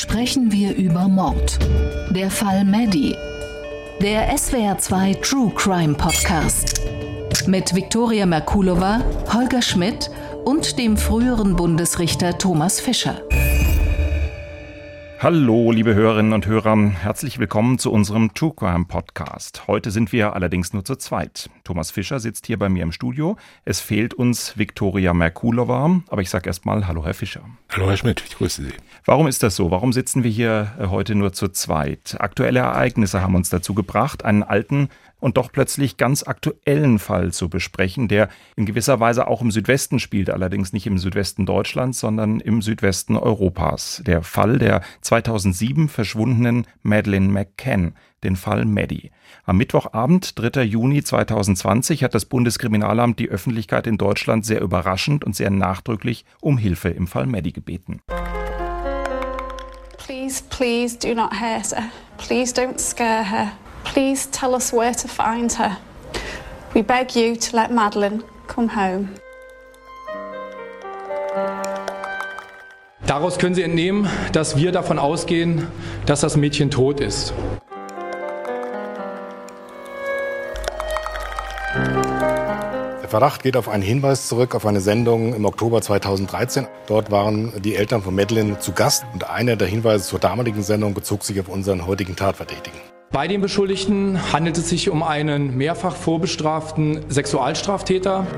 sprechen wir über Mord. Der Fall Maddie. Der SWR2 True Crime Podcast. Mit Viktoria Merkulova, Holger Schmidt und dem früheren Bundesrichter Thomas Fischer. Hallo, liebe Hörerinnen und Hörer, herzlich willkommen zu unserem True Crime Podcast. Heute sind wir allerdings nur zu zweit. Thomas Fischer sitzt hier bei mir im Studio. Es fehlt uns Viktoria Merkulova, aber ich sage erstmal Hallo, Herr Fischer. Hallo, Herr Schmidt, ich grüße Sie. Warum ist das so? Warum sitzen wir hier äh, heute nur zu zweit? Aktuelle Ereignisse haben uns dazu gebracht, einen alten und doch plötzlich ganz aktuellen Fall zu besprechen, der in gewisser Weise auch im Südwesten spielt, allerdings nicht im Südwesten Deutschlands, sondern im Südwesten Europas. Der Fall der 2007 verschwundenen Madeleine McCann, den Fall Maddie. Am Mittwochabend, 3. Juni 2020, hat das Bundeskriminalamt die Öffentlichkeit in Deutschland sehr überraschend und sehr nachdrücklich um Hilfe im Fall Maddie gebeten. Please, please do not hurt her. Please don't scare her. Please tell us where to find her. We beg you to let Madeline come home. Daraus können Sie entnehmen, dass wir davon ausgehen, dass das Mädchen tot ist. Verdacht geht auf einen Hinweis zurück, auf eine Sendung im Oktober 2013. Dort waren die Eltern von Madeline zu Gast und einer der Hinweise zur damaligen Sendung bezog sich auf unseren heutigen Tatverdächtigen. Bei den Beschuldigten handelt es sich um einen mehrfach vorbestraften Sexualstraftäter.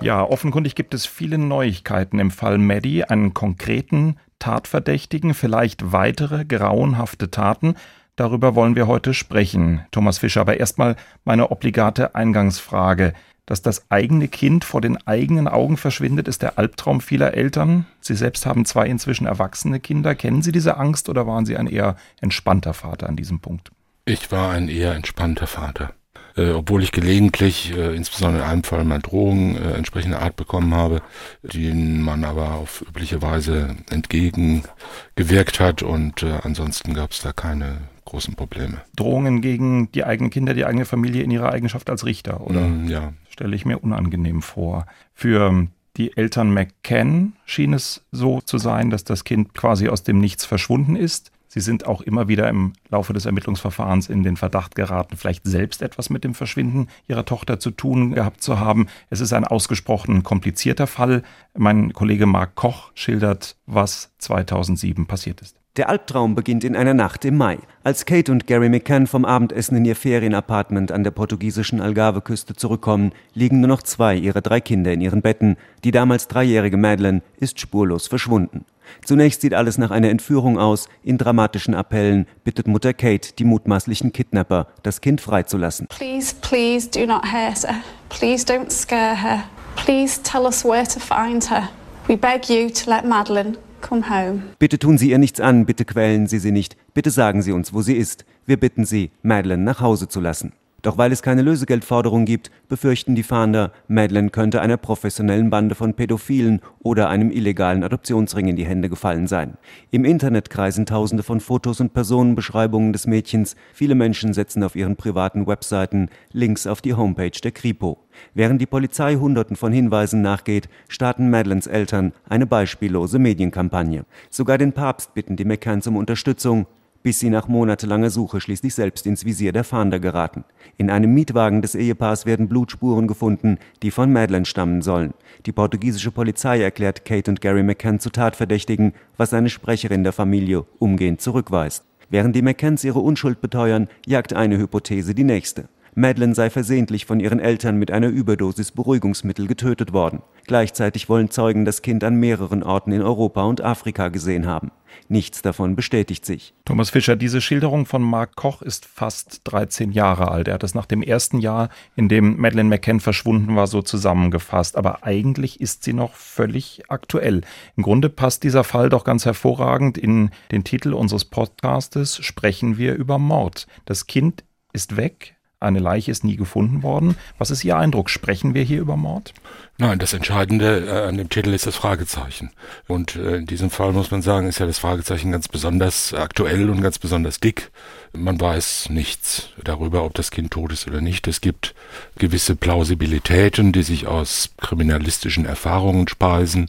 Ja, offenkundig gibt es viele Neuigkeiten im Fall Maddie, einen konkreten Tatverdächtigen, vielleicht weitere grauenhafte Taten. Darüber wollen wir heute sprechen, Thomas Fischer. Aber erstmal meine obligate Eingangsfrage dass das eigene Kind vor den eigenen Augen verschwindet, ist der Albtraum vieler Eltern. Sie selbst haben zwei inzwischen erwachsene Kinder. Kennen Sie diese Angst oder waren Sie ein eher entspannter Vater an diesem Punkt? Ich war ein eher entspannter Vater. Äh, obwohl ich gelegentlich, äh, insbesondere in einem Fall mal Drohungen äh, entsprechender Art bekommen habe, denen man aber auf übliche Weise entgegengewirkt hat und äh, ansonsten gab es da keine großen Probleme. Drohungen gegen die eigenen Kinder, die eigene Familie in ihrer Eigenschaft als Richter, oder? Mm, ja. Stelle ich mir unangenehm vor. Für die Eltern McCann schien es so zu sein, dass das Kind quasi aus dem Nichts verschwunden ist. Sie sind auch immer wieder im Laufe des Ermittlungsverfahrens in den Verdacht geraten, vielleicht selbst etwas mit dem Verschwinden ihrer Tochter zu tun gehabt zu haben. Es ist ein ausgesprochen komplizierter Fall. Mein Kollege Marc Koch schildert, was 2007 passiert ist. Der Albtraum beginnt in einer Nacht im Mai. Als Kate und Gary McCann vom Abendessen in ihr Ferienapartment an der portugiesischen Algarve-Küste zurückkommen, liegen nur noch zwei ihrer drei Kinder in ihren Betten. Die damals dreijährige Madeleine ist spurlos verschwunden. Zunächst sieht alles nach einer Entführung aus. In dramatischen Appellen bittet Mutter Kate die mutmaßlichen Kidnapper, das Kind freizulassen. Please, please do not hurt her. Please don't scare her. Please tell us where to find her. We beg you to let Madeline come home. Bitte tun Sie ihr nichts an, bitte quälen Sie sie nicht, bitte sagen Sie uns, wo sie ist. Wir bitten Sie, Madeleine nach Hause zu lassen. Doch weil es keine Lösegeldforderung gibt, befürchten die Fahnder, Madeleine könnte einer professionellen Bande von Pädophilen oder einem illegalen Adoptionsring in die Hände gefallen sein. Im Internet kreisen tausende von Fotos und Personenbeschreibungen des Mädchens. Viele Menschen setzen auf ihren privaten Webseiten Links auf die Homepage der Kripo. Während die Polizei Hunderten von Hinweisen nachgeht, starten Madeleines Eltern eine beispiellose Medienkampagne. Sogar den Papst bitten die McCanns um Unterstützung bis sie nach monatelanger Suche schließlich selbst ins Visier der Fahnder geraten. In einem Mietwagen des Ehepaars werden Blutspuren gefunden, die von Madeleine stammen sollen. Die portugiesische Polizei erklärt Kate und Gary McCann zu Tatverdächtigen, was eine Sprecherin der Familie umgehend zurückweist. Während die McCanns ihre Unschuld beteuern, jagt eine Hypothese die nächste. Madeleine sei versehentlich von ihren Eltern mit einer Überdosis Beruhigungsmittel getötet worden. Gleichzeitig wollen Zeugen das Kind an mehreren Orten in Europa und Afrika gesehen haben. Nichts davon bestätigt sich. Thomas Fischer, diese Schilderung von Mark Koch ist fast 13 Jahre alt. Er hat das nach dem ersten Jahr, in dem Madeleine McCann verschwunden war, so zusammengefasst. Aber eigentlich ist sie noch völlig aktuell. Im Grunde passt dieser Fall doch ganz hervorragend in den Titel unseres Podcastes Sprechen wir über Mord. Das Kind ist weg, eine Leiche ist nie gefunden worden. Was ist Ihr Eindruck? Sprechen wir hier über Mord? Nein, das Entscheidende äh, an dem Titel ist das Fragezeichen. Und äh, in diesem Fall muss man sagen, ist ja das Fragezeichen ganz besonders aktuell und ganz besonders dick. Man weiß nichts darüber, ob das Kind tot ist oder nicht. Es gibt gewisse Plausibilitäten, die sich aus kriminalistischen Erfahrungen speisen.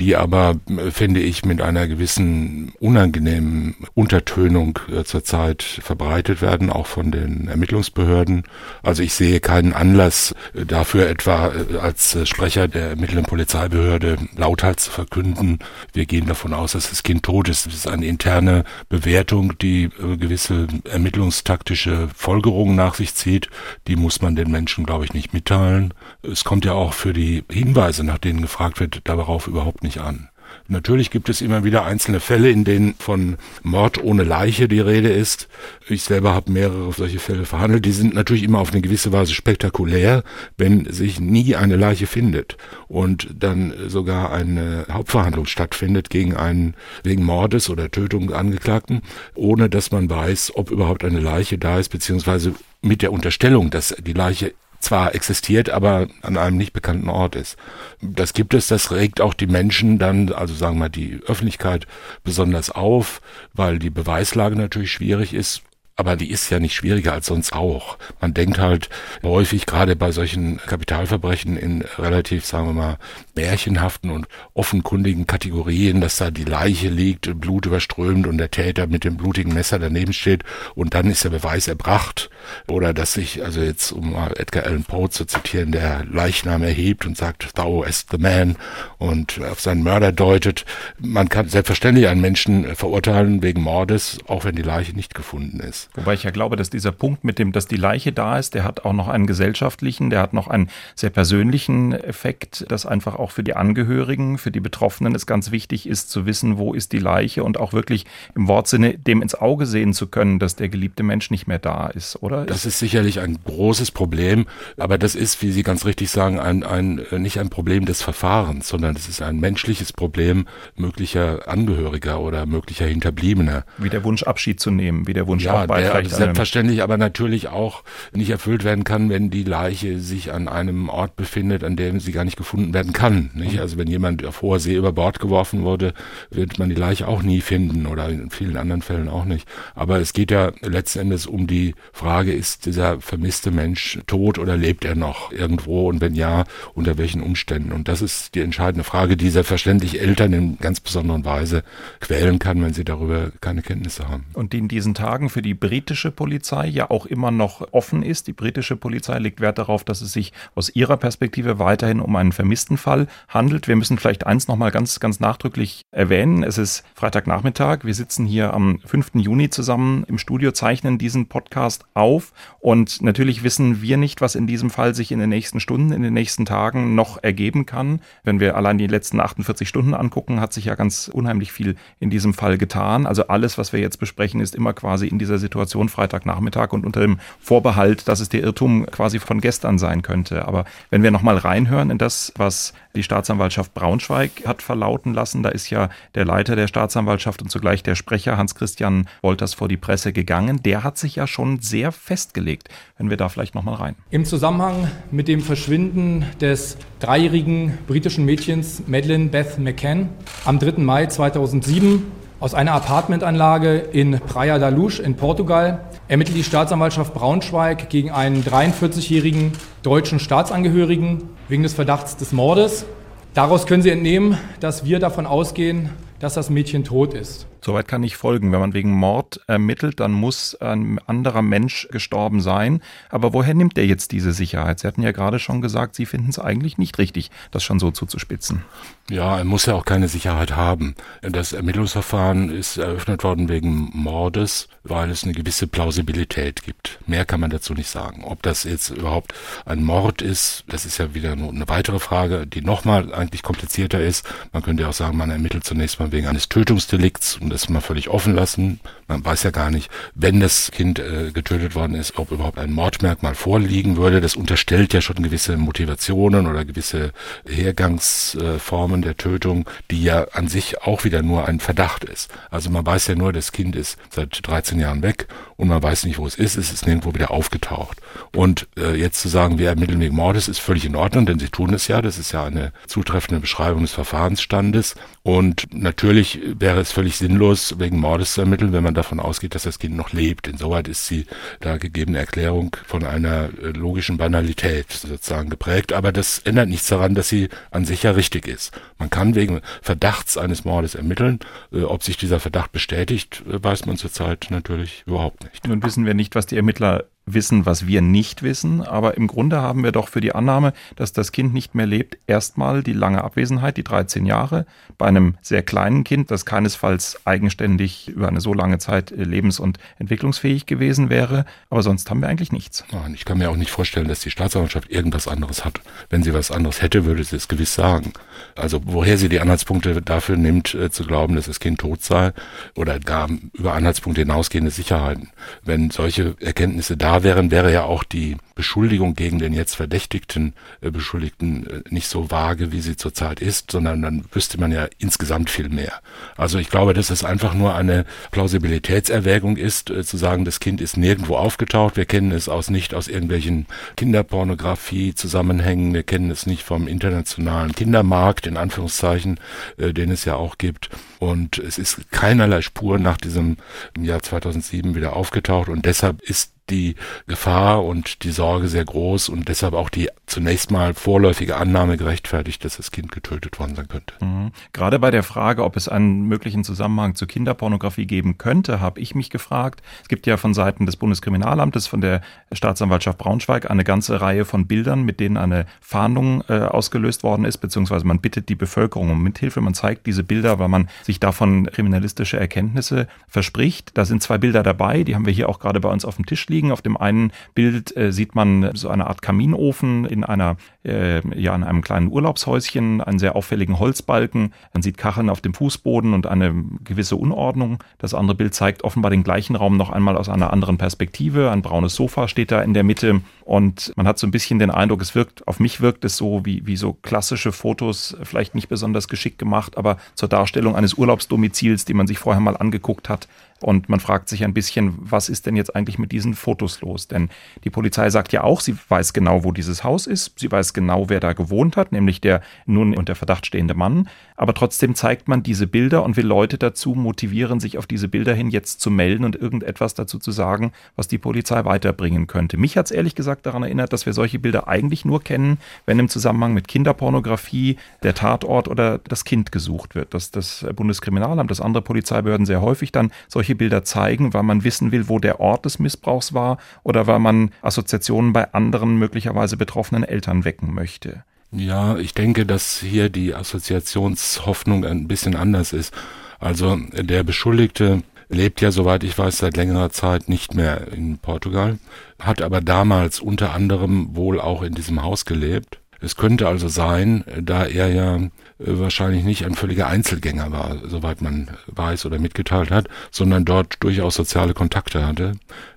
Die aber, äh, finde ich, mit einer gewissen unangenehmen Untertönung äh, zurzeit verbreitet werden, auch von den Ermittlungsbehörden. Also ich sehe keinen Anlass äh, dafür, etwa als Sprecher der ermittelnden Polizeibehörde lauthals zu verkünden, wir gehen davon aus, dass das Kind tot ist. Das ist eine interne Bewertung, die gewisse ermittlungstaktische Folgerungen nach sich zieht. Die muss man den Menschen, glaube ich, nicht mitteilen. Es kommt ja auch für die Hinweise, nach denen gefragt wird, darauf überhaupt nicht an. Natürlich gibt es immer wieder einzelne Fälle, in denen von Mord ohne Leiche die Rede ist. Ich selber habe mehrere solche Fälle verhandelt. Die sind natürlich immer auf eine gewisse Weise spektakulär, wenn sich nie eine Leiche findet und dann sogar eine Hauptverhandlung stattfindet gegen einen wegen Mordes oder Tötung Angeklagten, ohne dass man weiß, ob überhaupt eine Leiche da ist, beziehungsweise mit der Unterstellung, dass die Leiche zwar existiert, aber an einem nicht bekannten Ort ist. Das gibt es, das regt auch die Menschen dann, also sagen wir die Öffentlichkeit besonders auf, weil die Beweislage natürlich schwierig ist aber die ist ja nicht schwieriger als sonst auch. Man denkt halt häufig gerade bei solchen Kapitalverbrechen in relativ, sagen wir mal, märchenhaften und offenkundigen Kategorien, dass da die Leiche liegt, Blut überströmt und der Täter mit dem blutigen Messer daneben steht und dann ist der Beweis erbracht. Oder dass sich, also jetzt um Edgar Allan Poe zu zitieren, der Leichnam erhebt und sagt, thou as the man und auf seinen Mörder deutet. Man kann selbstverständlich einen Menschen verurteilen wegen Mordes, auch wenn die Leiche nicht gefunden ist. Wobei ich ja glaube, dass dieser Punkt mit dem, dass die Leiche da ist, der hat auch noch einen gesellschaftlichen, der hat noch einen sehr persönlichen Effekt, dass einfach auch für die Angehörigen, für die Betroffenen es ganz wichtig ist zu wissen, wo ist die Leiche und auch wirklich im Wortsinne dem ins Auge sehen zu können, dass der geliebte Mensch nicht mehr da ist, oder? Das ist sicherlich ein großes Problem, aber das ist, wie Sie ganz richtig sagen, ein, ein, nicht ein Problem des Verfahrens, sondern es ist ein menschliches Problem möglicher Angehöriger oder möglicher Hinterbliebener. Wie der Wunsch Abschied zu nehmen, wie der Wunsch ja, der selbstverständlich aber natürlich auch nicht erfüllt werden kann, wenn die Leiche sich an einem Ort befindet, an dem sie gar nicht gefunden werden kann. Nicht? Mhm. Also wenn jemand auf hoher See über Bord geworfen wurde, wird man die Leiche auch nie finden oder in vielen anderen Fällen auch nicht. Aber es geht ja letzten Endes um die Frage, ist dieser vermisste Mensch tot oder lebt er noch irgendwo und wenn ja, unter welchen Umständen? Und das ist die entscheidende Frage, die selbstverständlich Eltern in ganz besonderen Weise quälen kann, wenn sie darüber keine Kenntnisse haben. Und in diesen Tagen für die britische Polizei ja auch immer noch offen ist. Die britische Polizei legt Wert darauf, dass es sich aus ihrer Perspektive weiterhin um einen vermissten Fall handelt. Wir müssen vielleicht eins nochmal ganz, ganz nachdrücklich erwähnen. Es ist Freitagnachmittag. Wir sitzen hier am 5. Juni zusammen im Studio, zeichnen diesen Podcast auf und natürlich wissen wir nicht, was in diesem Fall sich in den nächsten Stunden, in den nächsten Tagen noch ergeben kann. Wenn wir allein die letzten 48 Stunden angucken, hat sich ja ganz unheimlich viel in diesem Fall getan. Also alles, was wir jetzt besprechen, ist immer quasi in dieser Situation Freitagnachmittag und unter dem Vorbehalt, dass es der Irrtum quasi von gestern sein könnte. Aber wenn wir nochmal reinhören in das, was die Staatsanwaltschaft Braunschweig hat verlauten lassen, da ist ja der Leiter der Staatsanwaltschaft und zugleich der Sprecher Hans-Christian Wolters vor die Presse gegangen. Der hat sich ja schon sehr festgelegt. Wenn wir da vielleicht nochmal rein. Im Zusammenhang mit dem Verschwinden des dreijährigen britischen Mädchens Madeleine Beth McCann am 3. Mai 2007 aus einer Apartmentanlage in Praia da Luz in Portugal ermittelt die Staatsanwaltschaft Braunschweig gegen einen 43-jährigen deutschen Staatsangehörigen wegen des Verdachts des Mordes. Daraus können Sie entnehmen, dass wir davon ausgehen, dass das Mädchen tot ist. Soweit kann ich folgen. Wenn man wegen Mord ermittelt, dann muss ein anderer Mensch gestorben sein. Aber woher nimmt er jetzt diese Sicherheit? Sie hatten ja gerade schon gesagt, Sie finden es eigentlich nicht richtig, das schon so zuzuspitzen. Ja, er muss ja auch keine Sicherheit haben. Das Ermittlungsverfahren ist eröffnet worden wegen Mordes, weil es eine gewisse Plausibilität gibt. Mehr kann man dazu nicht sagen. Ob das jetzt überhaupt ein Mord ist, das ist ja wieder eine weitere Frage, die nochmal eigentlich komplizierter ist. Man könnte ja auch sagen, man ermittelt zunächst mal wegen eines Tötungsdelikts und das mal völlig offen lassen. Man weiß ja gar nicht, wenn das Kind äh, getötet worden ist, ob überhaupt ein Mordmerkmal vorliegen würde. Das unterstellt ja schon gewisse Motivationen oder gewisse Hergangsformen Formen der Tötung, die ja an sich auch wieder nur ein Verdacht ist. Also man weiß ja nur, das Kind ist seit 13 Jahren weg und man weiß nicht, wo es ist. Es ist nirgendwo wieder aufgetaucht. Und äh, jetzt zu sagen, wir ermitteln wegen Mordes, ist völlig in Ordnung, denn sie tun es ja. Das ist ja eine zutreffende Beschreibung des Verfahrensstandes. Und natürlich wäre es völlig sinnlos, grundlos wegen Mordes zu ermitteln, wenn man davon ausgeht, dass das Kind noch lebt. Insoweit ist die da gegebene Erklärung von einer äh, logischen Banalität sozusagen geprägt. Aber das ändert nichts daran, dass sie an sich ja richtig ist. Man kann wegen Verdachts eines Mordes ermitteln. Äh, ob sich dieser Verdacht bestätigt, äh, weiß man zurzeit natürlich überhaupt nicht. Nun wissen wir nicht, was die Ermittler wissen, was wir nicht wissen, aber im Grunde haben wir doch für die Annahme, dass das Kind nicht mehr lebt, erstmal die lange Abwesenheit, die 13 Jahre, bei einem sehr kleinen Kind, das keinesfalls eigenständig über eine so lange Zeit äh, lebens- und entwicklungsfähig gewesen wäre, aber sonst haben wir eigentlich nichts. Nein, ich kann mir auch nicht vorstellen, dass die Staatsanwaltschaft irgendwas anderes hat. Wenn sie was anderes hätte, würde sie es gewiss sagen. Also woher sie die Anhaltspunkte dafür nimmt, äh, zu glauben, dass das Kind tot sei oder gar über Anhaltspunkte hinausgehende Sicherheiten. Wenn solche Erkenntnisse da wären, wäre ja auch die Beschuldigung gegen den jetzt verdächtigten äh, Beschuldigten äh, nicht so vage, wie sie zurzeit ist, sondern dann wüsste man ja insgesamt viel mehr. Also ich glaube, dass es einfach nur eine Plausibilitätserwägung ist, äh, zu sagen, das Kind ist nirgendwo aufgetaucht. Wir kennen es aus nicht aus irgendwelchen Kinderpornografie-Zusammenhängen. Wir kennen es nicht vom internationalen Kindermarkt, in Anführungszeichen, äh, den es ja auch gibt. Und es ist keinerlei Spur nach diesem Jahr 2007 wieder aufgetaucht. Und deshalb ist die Gefahr und die Sorge sehr groß und deshalb auch die zunächst mal vorläufige Annahme gerechtfertigt, dass das Kind getötet worden sein könnte. Mhm. Gerade bei der Frage, ob es einen möglichen Zusammenhang zu Kinderpornografie geben könnte, habe ich mich gefragt. Es gibt ja von Seiten des Bundeskriminalamtes, von der Staatsanwaltschaft Braunschweig eine ganze Reihe von Bildern, mit denen eine Fahndung äh, ausgelöst worden ist, beziehungsweise man bittet die Bevölkerung um Mithilfe. Man zeigt diese Bilder, weil man sich davon kriminalistische Erkenntnisse verspricht. Da sind zwei Bilder dabei, die haben wir hier auch gerade bei uns auf dem Tisch liegen liegen. Auf dem einen Bild äh, sieht man so eine Art Kaminofen in einer, äh, ja, in einem kleinen Urlaubshäuschen, einen sehr auffälligen Holzbalken. Man sieht Kacheln auf dem Fußboden und eine gewisse Unordnung. Das andere Bild zeigt offenbar den gleichen Raum noch einmal aus einer anderen Perspektive. Ein braunes Sofa steht da in der Mitte und man hat so ein bisschen den Eindruck, es wirkt, auf mich wirkt es so wie, wie so klassische Fotos, vielleicht nicht besonders geschickt gemacht, aber zur Darstellung eines Urlaubsdomizils, die man sich vorher mal angeguckt hat, und man fragt sich ein bisschen, was ist denn jetzt eigentlich mit diesen Fotos los? Denn die Polizei sagt ja auch, sie weiß genau, wo dieses Haus ist. Sie weiß genau, wer da gewohnt hat, nämlich der nun unter Verdacht stehende Mann. Aber trotzdem zeigt man diese Bilder und will Leute dazu motivieren, sich auf diese Bilder hin jetzt zu melden und irgendetwas dazu zu sagen, was die Polizei weiterbringen könnte. Mich hat es ehrlich gesagt daran erinnert, dass wir solche Bilder eigentlich nur kennen, wenn im Zusammenhang mit Kinderpornografie der Tatort oder das Kind gesucht wird. Dass das Bundeskriminalamt, dass andere Polizeibehörden sehr häufig dann solche solche Bilder zeigen, weil man wissen will, wo der Ort des Missbrauchs war oder weil man Assoziationen bei anderen möglicherweise betroffenen Eltern wecken möchte. Ja, ich denke, dass hier die Assoziationshoffnung ein bisschen anders ist. Also der Beschuldigte lebt ja, soweit ich weiß, seit längerer Zeit nicht mehr in Portugal, hat aber damals unter anderem wohl auch in diesem Haus gelebt. Es könnte also sein, da er ja äh, wahrscheinlich nicht ein völliger Einzelgänger war, soweit man weiß oder mitgeteilt hat, sondern dort durchaus soziale Kontakte hatte,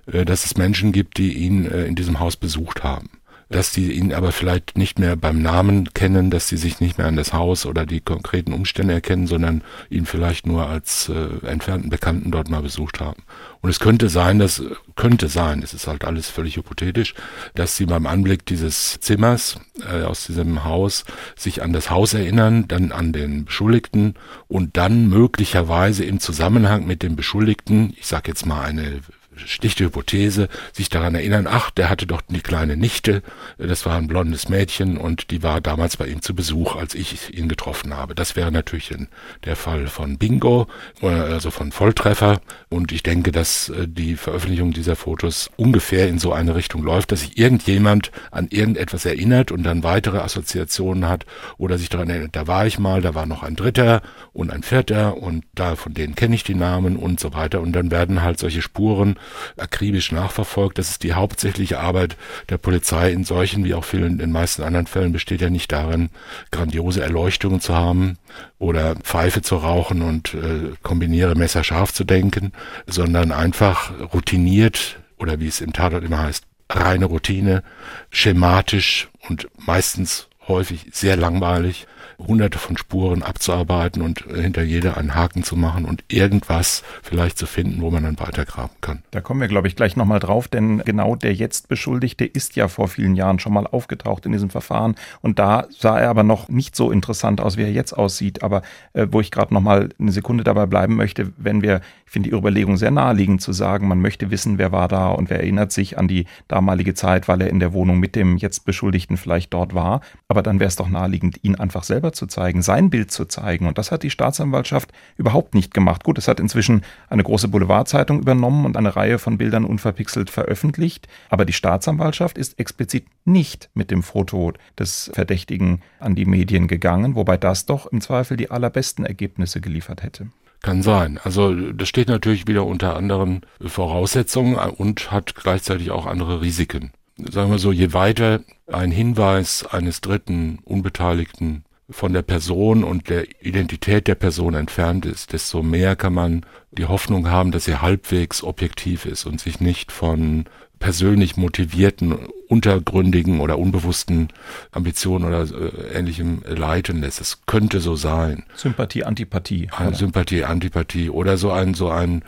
äh, dass es Menschen gibt, die ihn äh, in diesem Haus besucht haben dass die ihn aber vielleicht nicht mehr beim Namen kennen, dass sie sich nicht mehr an das Haus oder die konkreten Umstände erkennen, sondern ihn vielleicht nur als äh, entfernten Bekannten dort mal besucht haben. Und es könnte sein, dass könnte sein, es ist halt alles völlig hypothetisch, dass sie beim Anblick dieses Zimmers äh, aus diesem Haus sich an das Haus erinnern, dann an den Beschuldigten und dann möglicherweise im Zusammenhang mit dem Beschuldigten, ich sage jetzt mal eine schlichte Hypothese, sich daran erinnern, ach, der hatte doch die kleine Nichte, das war ein blondes Mädchen und die war damals bei ihm zu Besuch, als ich ihn getroffen habe. Das wäre natürlich der Fall von Bingo, also von Volltreffer und ich denke, dass äh, die Veröffentlichung dieser Fotos ungefähr in so eine Richtung läuft, dass sich irgendjemand an irgendetwas erinnert und dann weitere Assoziationen hat oder sich daran erinnert, da war ich mal, da war noch ein Dritter und ein Vierter und da von denen kenne ich die Namen und so weiter und dann werden halt solche Spuren akribisch nachverfolgt. Das ist die hauptsächliche Arbeit der Polizei in solchen wie auch vielen in den meisten anderen Fällen besteht ja nicht darin, grandiose Erleuchtungen zu haben oder Pfeife zu rauchen und äh, kombiniere Messer scharf zu denken, sondern einfach routiniert oder wie es im Tatort immer heißt, reine Routine, schematisch und meistens häufig sehr langweilig hunderte von Spuren abzuarbeiten und hinter jeder einen Haken zu machen und irgendwas vielleicht zu finden, wo man dann weitergraben kann. Da kommen wir, glaube ich, gleich nochmal drauf, denn genau der jetzt Beschuldigte ist ja vor vielen Jahren schon mal aufgetaucht in diesem Verfahren und da sah er aber noch nicht so interessant aus, wie er jetzt aussieht. Aber äh, wo ich gerade nochmal eine Sekunde dabei bleiben möchte, wenn wir, ich finde die Überlegung sehr naheliegend zu sagen, man möchte wissen, wer war da und wer erinnert sich an die damalige Zeit, weil er in der Wohnung mit dem jetzt Beschuldigten vielleicht dort war. Aber dann wäre es doch naheliegend, ihn einfach selber zu zeigen, sein Bild zu zeigen. Und das hat die Staatsanwaltschaft überhaupt nicht gemacht. Gut, es hat inzwischen eine große Boulevardzeitung übernommen und eine Reihe von Bildern unverpixelt veröffentlicht. Aber die Staatsanwaltschaft ist explizit nicht mit dem Foto des Verdächtigen an die Medien gegangen, wobei das doch im Zweifel die allerbesten Ergebnisse geliefert hätte. Kann sein. Also das steht natürlich wieder unter anderen Voraussetzungen und hat gleichzeitig auch andere Risiken. Sagen wir so, je weiter ein Hinweis eines dritten Unbeteiligten von der Person und der Identität der Person entfernt ist, desto mehr kann man die Hoffnung haben, dass er halbwegs objektiv ist und sich nicht von persönlich motivierten, untergründigen oder unbewussten Ambitionen oder äh, ähnlichem leiten lässt. Es könnte so sein. Sympathie, Antipathie. Oder? Sympathie, Antipathie oder so ein so ein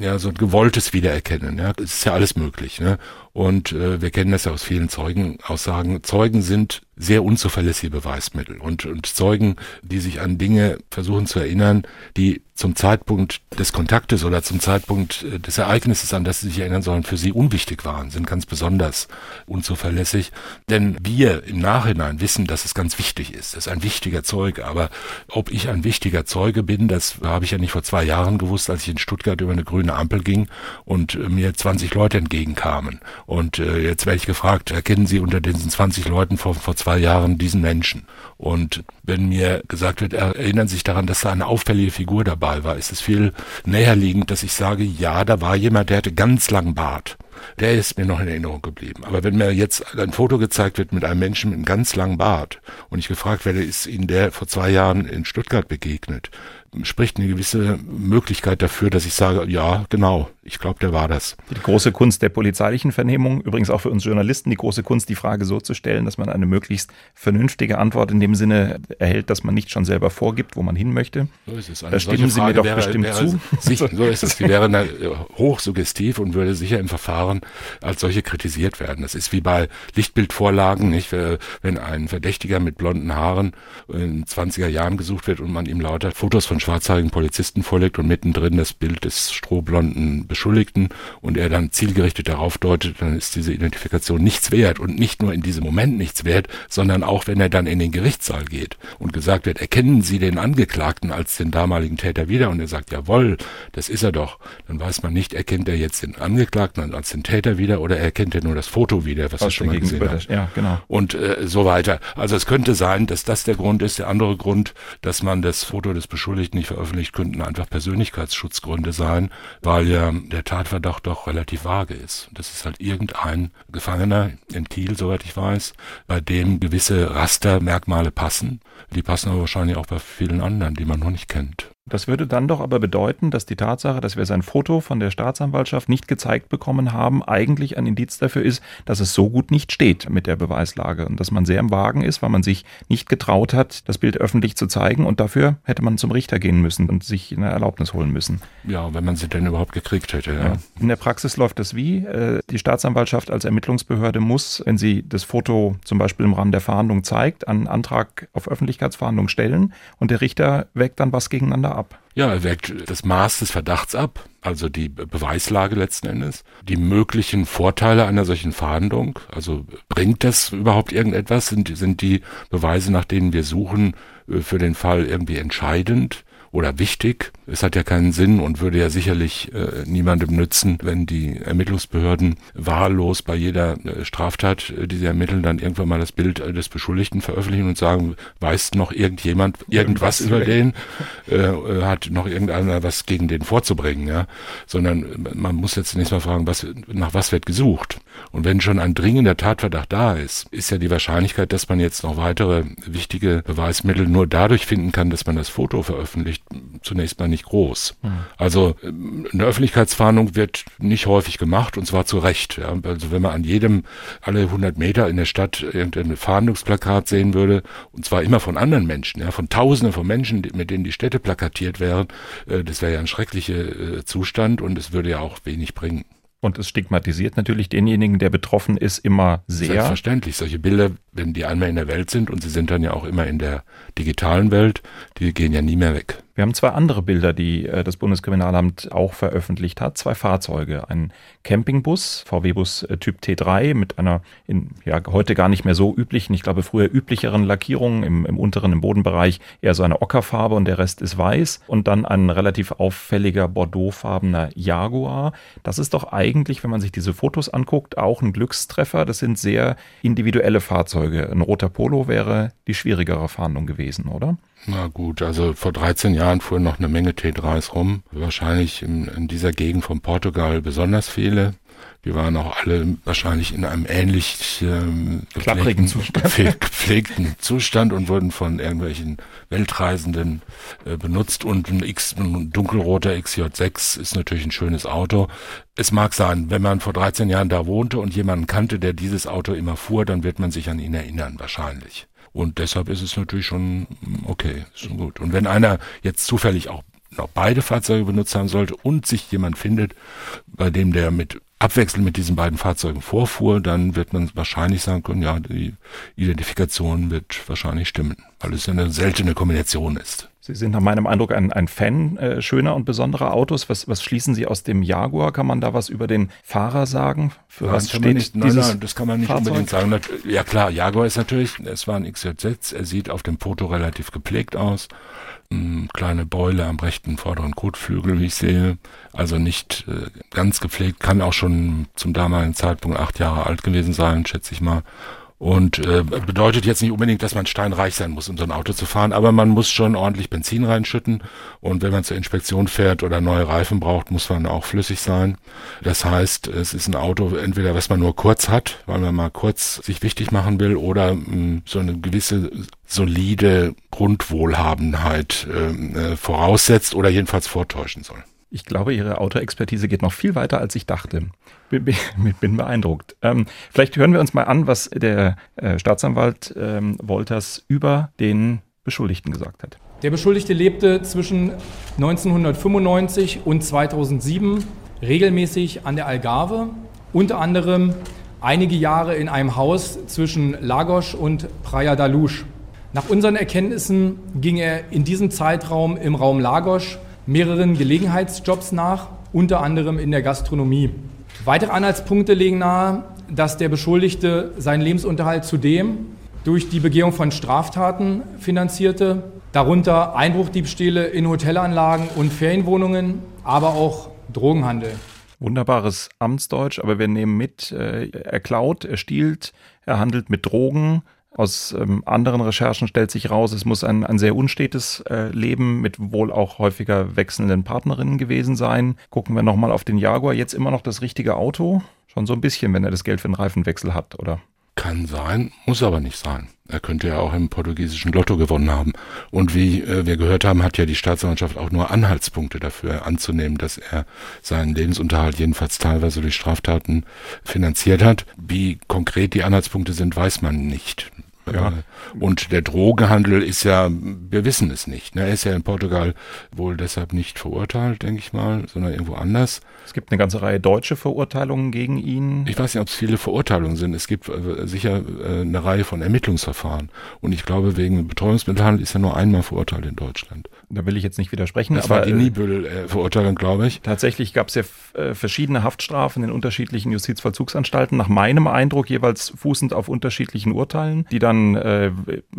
ja so ein gewolltes Wiedererkennen. Ja, es ist ja alles möglich. Ne? Und äh, wir kennen das ja aus vielen Zeugenaussagen. Zeugen sind sehr unzuverlässige Beweismittel und, und Zeugen, die sich an Dinge versuchen zu erinnern, die zum Zeitpunkt des Kontaktes oder zum Zeitpunkt äh, des Ereignisses, an das sie sich erinnern sollen, für sie unwichtig waren, sind ganz besonders unzuverlässig. Denn wir im Nachhinein wissen, dass es ganz wichtig ist. Das ist ein wichtiger Zeuge. Aber ob ich ein wichtiger Zeuge bin, das habe ich ja nicht vor zwei Jahren gewusst, als ich in Stuttgart über eine grüne Ampel ging und äh, mir 20 Leute entgegenkamen. Und äh, jetzt werde ich gefragt, erkennen Sie unter diesen 20 Leuten vor, vor zwei Jahren diesen Menschen? Und wenn mir gesagt wird, erinnern Sie sich daran, dass da eine auffällige Figur dabei war, ist es viel näherliegend, dass ich sage, ja, da war jemand, der hatte ganz langen Bart der ist mir noch in Erinnerung geblieben. Aber wenn mir jetzt ein Foto gezeigt wird mit einem Menschen mit einem ganz langen Bart und ich gefragt werde, ist Ihnen der vor zwei Jahren in Stuttgart begegnet, spricht eine gewisse Möglichkeit dafür, dass ich sage, ja, genau, ich glaube, der war das. Die große Kunst der polizeilichen Vernehmung, übrigens auch für uns Journalisten, die große Kunst, die Frage so zu stellen, dass man eine möglichst vernünftige Antwort in dem Sinne erhält, dass man nicht schon selber vorgibt, wo man hin möchte. So ist es. da stimmen Sie mir doch wäre, bestimmt wäre, zu. Sich, so ist es. Die wäre äh, hochsuggestiv und würde sicher im Verfahren als solche kritisiert werden. Das ist wie bei Lichtbildvorlagen, nicht? Wenn ein Verdächtiger mit blonden Haaren in 20er Jahren gesucht wird und man ihm lauter Fotos von schwarzhaarigen Polizisten vorlegt und mittendrin das Bild des strohblonden Beschuldigten und er dann zielgerichtet darauf deutet, dann ist diese Identifikation nichts wert und nicht nur in diesem Moment nichts wert, sondern auch wenn er dann in den Gerichtssaal geht und gesagt wird, erkennen Sie den Angeklagten als den damaligen Täter wieder und er sagt, jawohl, das ist er doch, dann weiß man nicht, erkennt er jetzt den Angeklagten als den Täter wieder oder erkennt er nur das Foto wieder, was, was er schon mal gesehen hat. Ja, genau. Und äh, so weiter. Also es könnte sein, dass das der Grund ist. Der andere Grund, dass man das Foto des Beschuldigten nicht veröffentlicht, könnten einfach Persönlichkeitsschutzgründe sein, weil ja der Tatverdacht doch relativ vage ist. Das ist halt irgendein Gefangener in Kiel, soweit ich weiß, bei dem gewisse Rastermerkmale passen. Die passen aber wahrscheinlich auch bei vielen anderen, die man noch nicht kennt. Das würde dann doch aber bedeuten, dass die Tatsache, dass wir sein Foto von der Staatsanwaltschaft nicht gezeigt bekommen haben, eigentlich ein Indiz dafür ist, dass es so gut nicht steht mit der Beweislage und dass man sehr im Wagen ist, weil man sich nicht getraut hat, das Bild öffentlich zu zeigen und dafür hätte man zum Richter gehen müssen und sich eine Erlaubnis holen müssen. Ja, wenn man sie denn überhaupt gekriegt hätte. Ja. In der Praxis läuft das wie? Äh, die Staatsanwaltschaft als Ermittlungsbehörde muss, wenn sie das Foto zum Beispiel im Rahmen der Verhandlung zeigt, einen Antrag auf Öffentlichkeitsverhandlung stellen und der Richter wägt dann was gegeneinander ab? Ja, er wägt das Maß des Verdachts ab, also die Beweislage letzten Endes, die möglichen Vorteile einer solchen Verhandlung. Also bringt das überhaupt irgendetwas? Sind, sind die Beweise, nach denen wir suchen, äh, für den Fall irgendwie entscheidend? Oder wichtig. Es hat ja keinen Sinn und würde ja sicherlich äh, niemandem nützen, wenn die Ermittlungsbehörden wahllos bei jeder äh, Straftat, äh, die sie ermitteln, dann irgendwann mal das Bild äh, des Beschuldigten veröffentlichen und sagen, weiß noch irgendjemand irgendwas über den, äh, äh, hat noch irgendeiner was gegen den vorzubringen, ja, sondern man muss jetzt zunächst mal fragen, was, nach was wird gesucht? Und wenn schon ein dringender Tatverdacht da ist, ist ja die Wahrscheinlichkeit, dass man jetzt noch weitere wichtige Beweismittel nur dadurch finden kann, dass man das Foto veröffentlicht, zunächst mal nicht groß. Mhm. Also ähm, eine Öffentlichkeitsfahndung wird nicht häufig gemacht und zwar zu Recht. Ja. Also wenn man an jedem alle 100 Meter in der Stadt irgendein Fahndungsplakat sehen würde und zwar immer von anderen Menschen, ja, von Tausenden von Menschen, mit denen die Städte plakatiert wären, äh, das wäre ja ein schrecklicher äh, Zustand und es würde ja auch wenig bringen. Und es stigmatisiert natürlich denjenigen, der betroffen ist, immer sehr. Selbstverständlich. Solche Bilder, wenn die einmal in der Welt sind und sie sind dann ja auch immer in der digitalen Welt, die gehen ja nie mehr weg. Wir haben zwei andere Bilder, die äh, das Bundeskriminalamt auch veröffentlicht hat. Zwei Fahrzeuge. Ein Campingbus, VW-Bus äh, Typ T3 mit einer in, ja, heute gar nicht mehr so üblichen, ich glaube früher üblicheren Lackierung im, im unteren, im Bodenbereich eher so eine Ockerfarbe und der Rest ist weiß. Und dann ein relativ auffälliger bordeauxfarbener Jaguar. Das ist doch eigentlich, wenn man sich diese Fotos anguckt, auch ein Glückstreffer. Das sind sehr individuelle Fahrzeuge. Ein roter Polo wäre die schwierigere Fahndung gewesen, oder? Na gut, also vor 13 Jahren fuhren noch eine Menge T3s rum. Wahrscheinlich in, in dieser Gegend von Portugal besonders viele. Die waren auch alle wahrscheinlich in einem ähnlich ähm, gepflegten, Zustand. gepflegten Zustand und wurden von irgendwelchen Weltreisenden äh, benutzt. Und ein, X, ein dunkelroter XJ6 ist natürlich ein schönes Auto. Es mag sein, wenn man vor 13 Jahren da wohnte und jemanden kannte, der dieses Auto immer fuhr, dann wird man sich an ihn erinnern, wahrscheinlich. Und deshalb ist es natürlich schon okay, schon gut. Und wenn einer jetzt zufällig auch noch beide Fahrzeuge benutzt haben sollte und sich jemand findet, bei dem der mit abwechselnd mit diesen beiden Fahrzeugen vorfuhr, dann wird man wahrscheinlich sagen können, ja, die Identifikation wird wahrscheinlich stimmen, weil es eine seltene Kombination ist. Sie sind nach meinem Eindruck ein, ein Fan äh, schöner und besonderer Autos. Was, was schließen Sie aus dem Jaguar? Kann man da was über den Fahrer sagen? Für nein, was steht nicht, nein, nein, das kann man nicht Fahrzeug? unbedingt sagen. Ja klar, Jaguar ist natürlich, es war ein XJ6, er sieht auf dem Foto relativ gepflegt aus. Eine kleine Beule am rechten vorderen Kotflügel, wie ich sehe. Also nicht äh, ganz gepflegt, kann auch schon zum damaligen Zeitpunkt acht Jahre alt gewesen sein, schätze ich mal. Und äh, bedeutet jetzt nicht unbedingt, dass man steinreich sein muss, um so ein Auto zu fahren, aber man muss schon ordentlich Benzin reinschütten. Und wenn man zur Inspektion fährt oder neue Reifen braucht, muss man auch flüssig sein. Das heißt, es ist ein Auto, entweder was man nur kurz hat, weil man mal kurz sich wichtig machen will, oder mh, hm, so eine gewisse solide Grundwohlhabenheit ähm, äh, voraussetzt oder jedenfalls vortäuschen soll. Ich glaube, Ihre Autoexpertise geht noch viel weiter, als ich dachte. Bin, bin beeindruckt. Ähm, vielleicht hören wir uns mal an, was der äh, Staatsanwalt ähm, Wolters über den Beschuldigten gesagt hat. Der Beschuldigte lebte zwischen 1995 und 2007 regelmäßig an der Algarve, unter anderem einige Jahre in einem Haus zwischen Lagos und Praia da Luz. Nach unseren Erkenntnissen ging er in diesem Zeitraum im Raum Lagos mehreren Gelegenheitsjobs nach, unter anderem in der Gastronomie. Weitere Anhaltspunkte legen nahe, dass der Beschuldigte seinen Lebensunterhalt zudem durch die Begehung von Straftaten finanzierte, darunter Einbruchdiebstähle in Hotelanlagen und Ferienwohnungen, aber auch Drogenhandel. Wunderbares Amtsdeutsch, aber wir nehmen mit, äh, er klaut, er stiehlt, er handelt mit Drogen, aus ähm, anderen Recherchen stellt sich raus, es muss ein, ein sehr unstetes äh, Leben mit wohl auch häufiger wechselnden Partnerinnen gewesen sein. Gucken wir nochmal auf den Jaguar. Jetzt immer noch das richtige Auto? Schon so ein bisschen, wenn er das Geld für den Reifenwechsel hat, oder? Kann sein, muss aber nicht sein. Er könnte ja auch im portugiesischen Lotto gewonnen haben. Und wie äh, wir gehört haben, hat ja die Staatsanwaltschaft auch nur Anhaltspunkte dafür anzunehmen, dass er seinen Lebensunterhalt jedenfalls teilweise durch Straftaten finanziert hat. Wie konkret die Anhaltspunkte sind, weiß man nicht. Ja. Äh, und der Drogenhandel ist ja, wir wissen es nicht. Ne? Er ist ja in Portugal wohl deshalb nicht verurteilt, denke ich mal, sondern irgendwo anders. Es gibt eine ganze Reihe deutsche Verurteilungen gegen ihn. Ich weiß nicht, ob es viele Verurteilungen sind. Es gibt äh, sicher äh, eine Reihe von Ermittlungsverfahren. Und ich glaube, wegen Betreuungsmittelhandel ist er nur einmal verurteilt in Deutschland. Da will ich jetzt nicht widersprechen. Das aber, war die Niebüll-Verurteilung, glaube ich. Tatsächlich gab es ja verschiedene Haftstrafen in unterschiedlichen Justizvollzugsanstalten. Nach meinem Eindruck jeweils fußend auf unterschiedlichen Urteilen, die dann äh,